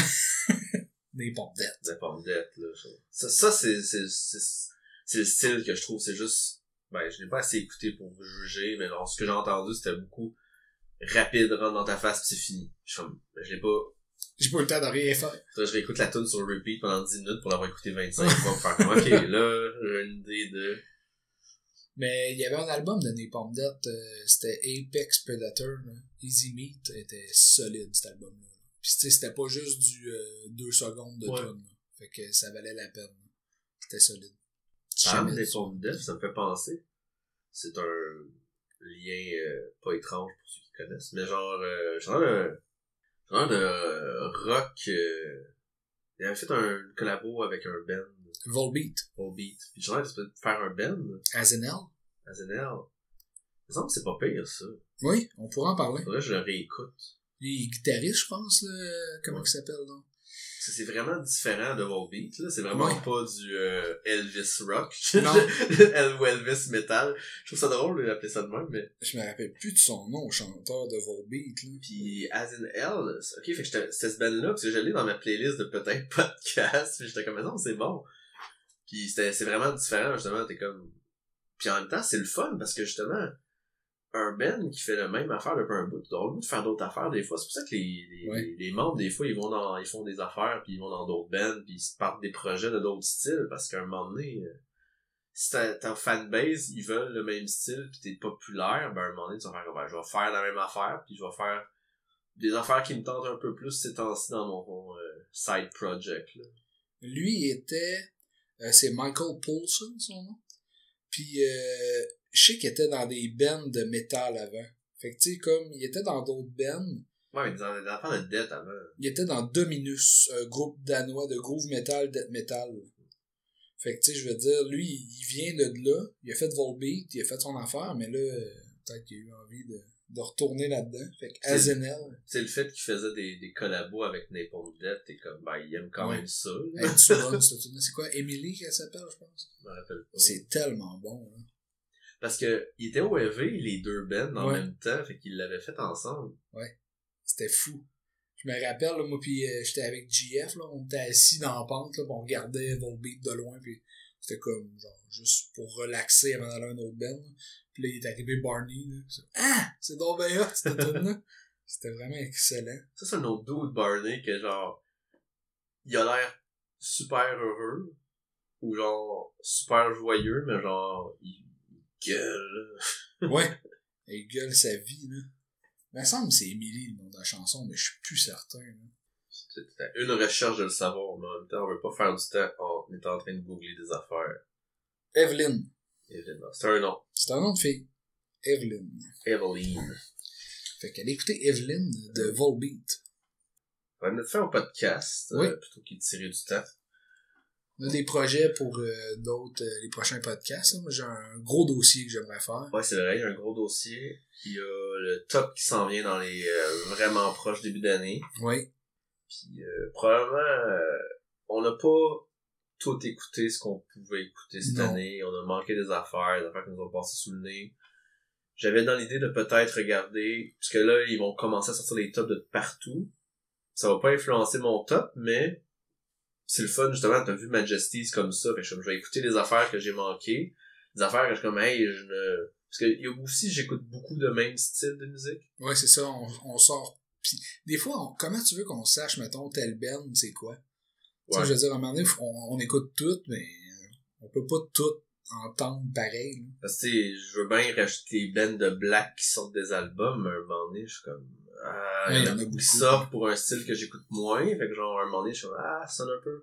des d'être. Des d'être, là. Ça, ça c'est, c'est, c'est le style que je trouve, c'est juste ben, je l'ai pas assez écouté pour juger, mais ce que j'ai entendu, c'était beaucoup rapide, rentre dans ta face, pis c'est fini. Je ben, je l'ai pas... J'ai pas eu le temps de rien faire. je réécoute la tune sur repeat pendant 10 minutes pour l'avoir écouté 25 fois pour faire comme, ok, là, j'ai une idée de... Mais il y avait un album de Napalm Death, euh, c'était Apex Predator, là. Easy Meat était solide, cet album-là. Pis tu sais, c'était pas juste du 2 euh, secondes de ouais. tune, Fait que ça valait la peine. C'était solide. Des pommes d'œufs, ça me fait penser. C'est un lien euh, pas étrange pour ceux qui connaissent, mais genre, euh, genre de, genre de rock. Euh, il avait fait un collabo avec un band. Volbeat. Volbeat. Puis genre, il de faire un band. Azenel. Azenel. me semble que c'est pas pire, ça. Oui, on pourra en parler. Faudrait que je le réécoute. Il est guitariste, je pense, là. Comment il s'appelle, non? Que c'est vraiment différent de Volbeat, là. C'est vraiment Ouais. pas du euh, Elvis rock. Non. Ou Elvis metal. Je trouve ça drôle d'appeler ça de même, mais. Je me rappelle plus de son nom, chanteur de Volbeat, là. Puis As in Hell, ok, fait que j'étais- c'était ce band-là, parce que j'allais dans ma playlist de peut-être podcast, puis j'étais comme, mais non, c'est bon. Puis c'était, c'est vraiment différent, justement, t'es comme... Puis en même temps, c'est le fun, parce que justement, un band qui fait la même affaire depuis un bout, t'as le goût de faire d'autres affaires des fois. C'est pour ça que les, les, Ouais. les, les membres, des fois, ils vont dans, ils font des affaires, puis ils vont dans d'autres bands, puis ils se partent des projets de d'autres styles, parce qu'à un moment donné, euh, si ta, ta fanbase, ils veulent le même style, puis t'es populaire, ben à un moment donné, tu vas faire, ben, je vais faire la même affaire, puis je vais faire des affaires qui me tentent un peu plus ces temps-ci dans mon euh, side project. Là. Lui, il était... euh, c'est Michael Paulson, son nom. Puis, euh, je sais qu'il était dans des bands de métal avant. Fait que, tu sais, comme, il était dans d'autres bands. Ouais, mais des, des affaires de dette avant. Il était dans Dominus, un groupe danois de groove metal, death metal. Fait que, tu sais, je veux dire, lui, il vient de là. Il a fait Volbeat, il a fait son affaire, mais là, peut-être qu'il a eu envie de, de retourner là-dedans. Fait que, C'est- Azenel, C'est le fait qu'il faisait des, des collabos avec Napalm Death, et comme, ben, il aime quand Ouais. même ça. tune-là? C'est quoi? Emily qu'elle s'appelle, je pense? Je me rappelle pas. C'est tellement bon, hein. Parce que, il était au EV, les deux bands, en Ouais. même temps, fait qu'ils l'avaient fait ensemble. C'était fou. Je me rappelle, là, moi, puis euh, j'étais avec GF, là, on était assis dans la pente, là, puis on regardait Volbeat de loin, puis c'était comme, genre, juste pour relaxer avant d'aller à un autre band. là. Puis là, il est arrivé Barney, là. Ah! C'est donc bien hot, cette tune-là. C'était vraiment excellent. Ça, c'est un autre dude Barney que genre, il a l'air super heureux, ou genre, super joyeux, mais genre, il gueule. Ouais. Il gueule sa vie, là. Il me semble que c'est Emily, le nom de la chanson, mais je suis plus certain, là. C'était une recherche de le savoir, mais en même temps, on veut pas faire du temps en étant en train de googler des affaires. Evelyn. Évidemment. C'est un nom. C'est un nom de fille. Evelyn. Eveline. Fait qu'elle écoutait Evelyn de Volbeat. On va faire un podcast, euh, plutôt qu'il de tirer du temps. On a des projets pour euh, d'autres, euh, les prochains podcasts. Moi, j'ai un gros dossier que j'aimerais faire. Ouais, c'est vrai, il y a un gros dossier. Il y a le top qui s'en vient dans les euh, vraiment proches début d'année. Oui. Puis euh, probablement, euh, on n'a pas tout écouté ce qu'on pouvait écouter cette Non. année. On a manqué des affaires, des affaires qui nous ont passé sous le nez. J'avais dans l'idée de peut-être regarder, puisque là, ils vont commencer à sortir les tops de partout. Ça va pas influencer mon top, mais c'est le fun, justement, t'as vu Majesties comme ça, que je je vais écouter les affaires que j'ai manquées, des affaires que je comme, hey, je ne... Parce que aussi, j'écoute beaucoup de même style de musique. Ouais, c'est ça, on, on sort. Puis, des fois, on- comment tu veux qu'on sache, mettons, tel band, c'est quoi? Tu sais, Ouais. je veux dire, à un moment donné, on, on écoute tout, mais on peut pas tout entendre pareil. là. Parce que, tu je veux bien rajouter les bands de black qui sortent des albums, mais à un moment donné, je suis comme, ah, Ouais, il y en a beaucoup. sortent pour un style que j'écoute moins, fait que genre, à un moment donné, je suis comme, ah, ça sonne un peu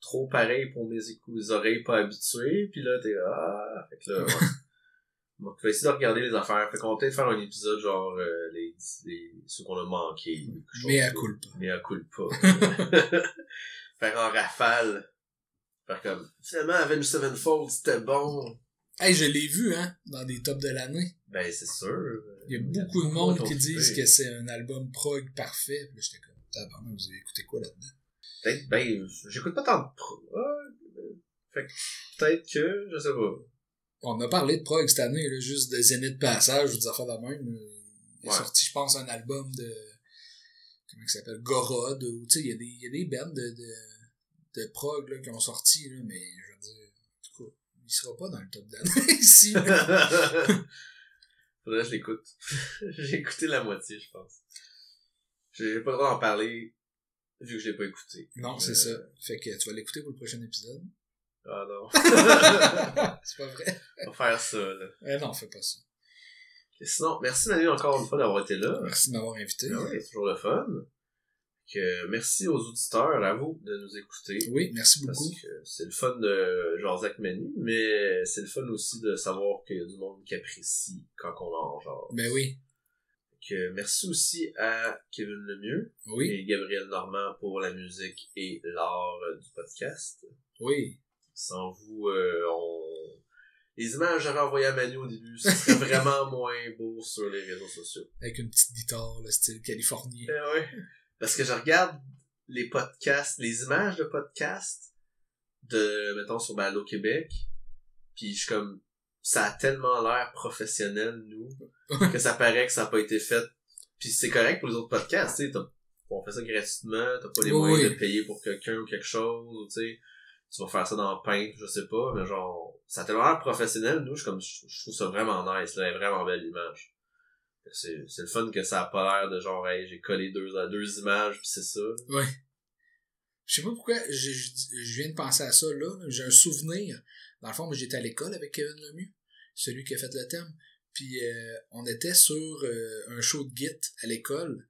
trop pareil pour mes mes oreilles pas habituées, puis là, t'es, ah, fait que là, ouais. Bon, je vais essayer de regarder les affaires, fait qu'on va peut-être faire un épisode genre, euh, les, les, ceux qu'on a chose Mais à de- culpa. Mais à culpa. faire en rafale. Faire comme, finalement, Avenged Sevenfold, c'était bon. Hey, je l'ai vu, hein, dans des tops de l'année. Ben, c'est sûr. Il y a beaucoup de monde qui disent que c'est un album prog parfait. Puis là, j'étais comme, tabarnak, vous avez écouté quoi là-dedans? Peut-être, ben, j'écoute pas tant de pro. Ouais, euh, fait que, peut-être que, je sais pas. On a parlé de prog cette année, là, juste de Zenith Passage ou des affaires de même. Il est Ouais. sorti, je pense, un album de. Comment il s'appelle Gorod. Ou, tu sais, il y a des, il y a des bands de, de, de prog là, qui ont sorti, là, mais je veux dire, en tout cas, il sera pas dans le top d'année ici. Faudrait que je l'écoute. J'ai écouté la moitié, je pense. J'ai pas le droit d'en parler, vu que je l'ai pas écouté. Non, c'est Euh, ça. Fait que tu vas l'écouter pour le prochain épisode. Ah non. c'est pas vrai. On va faire ça, là. Eh non, fais pas ça. Et sinon, merci Manu encore une fois d'avoir été là. Merci de m'avoir invité. Ah ouais, c'est toujours le fun. Que merci aux auditeurs, à vous, de nous écouter. Oui, merci Parce beaucoup. que c'est le fun de avec Manu, mais c'est le fun aussi de savoir qu'il y a du monde qui apprécie quand on en genre. Ben oui. Que merci aussi à Kevin Lemieux Oui. et Gabriel Normand pour la musique et l'art euh, du podcast. Oui. Sans vous, euh, on... Les images que j'avais envoyées à Manu au début, ce serait vraiment moins beau sur les réseaux sociaux. Avec une petite guitare, le style californien. Eh ouais. Parce que je regarde les podcasts, les images de podcasts de, mettons, sur Ballo Québec, puis je suis comme, ça a tellement l'air professionnel, nous, que ça paraît que ça n'a pas été fait. Puis c'est correct pour les autres podcasts, tu sais, t'as- on fait ça gratuitement, t'as pas les Oui, moyens oui. de payer pour quelqu'un ou quelque chose, tu sais, tu vas faire ça dans Paint, je sais pas, mais genre, ça a tellement l'air professionnel, nous, je, suis comme, je, je trouve ça vraiment nice, là, vraiment belle image. C'est, c'est le fun que ça a pas l'air de genre, hey, j'ai collé deux, deux images pis c'est ça. Ouais. Je sais pas pourquoi, je, je, je viens de penser à ça là. J'ai un souvenir. Dans le fond, moi, j'étais à l'école avec Kevin Lemieux, celui qui a fait le thème. Puis euh, on était sur euh, un show de Git à l'école.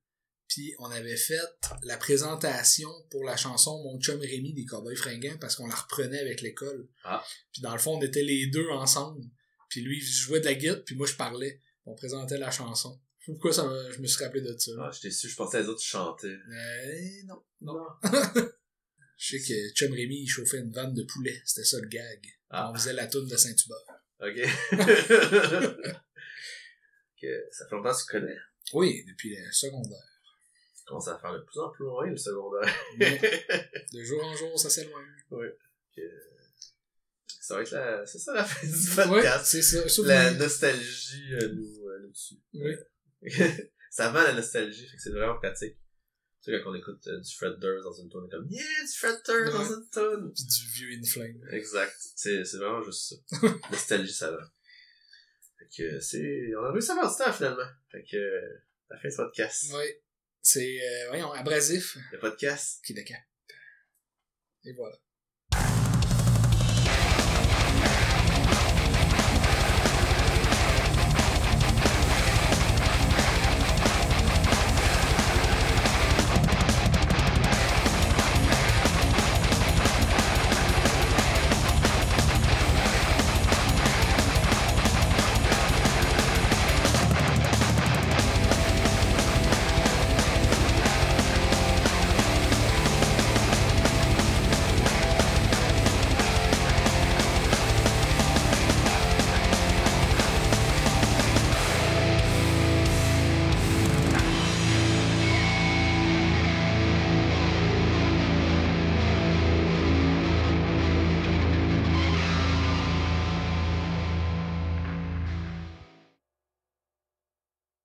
Puis on avait fait la présentation pour la chanson Mon chum Rémi des Cowboys fringants parce qu'on la reprenait avec l'école. Ah. Puis dans le fond, on était les deux ensemble. Puis lui, il jouait de la guitare, puis moi, je parlais. On présentait la chanson. Je sais pas pourquoi ça m'a- je me suis rappelé de ça? Ah, j'étais su, je pensais à les autres chanter. Euh, non, non. Je sais que Chum Rémy, il chauffait une vanne de poulet. C'était ça le gag. Ah. On faisait la toune de Saint-Hubert. Ok. que ça fait longtemps que tu connais. Oui, depuis le secondaire. Tu commences à faire de plus en plus loin le secondaire. Mais de jour en jour, ça s'éloigne. Que ça va être la, c'est ça la fin du Ouais, podcast. c'est ça. la Souvenir. nostalgie euh, nous, euh, nous tue. Oui. ça vend la nostalgie, fait que c'est vraiment pratique. Tu sais, quand on écoute euh, du Fred Durst dans une est comme, yeah, du Fred Durst dans Ouais. une tune. Puis du vieux Inflame. Exact. C'est, c'est vraiment juste ça. nostalgie, ça va. Fait que c'est, on a réussi à faire du temps finalement. Fait que, euh, la fin du podcast. Oui. C'est, euh, voyons, abrasif. Le podcast. Qui décape. Et voilà.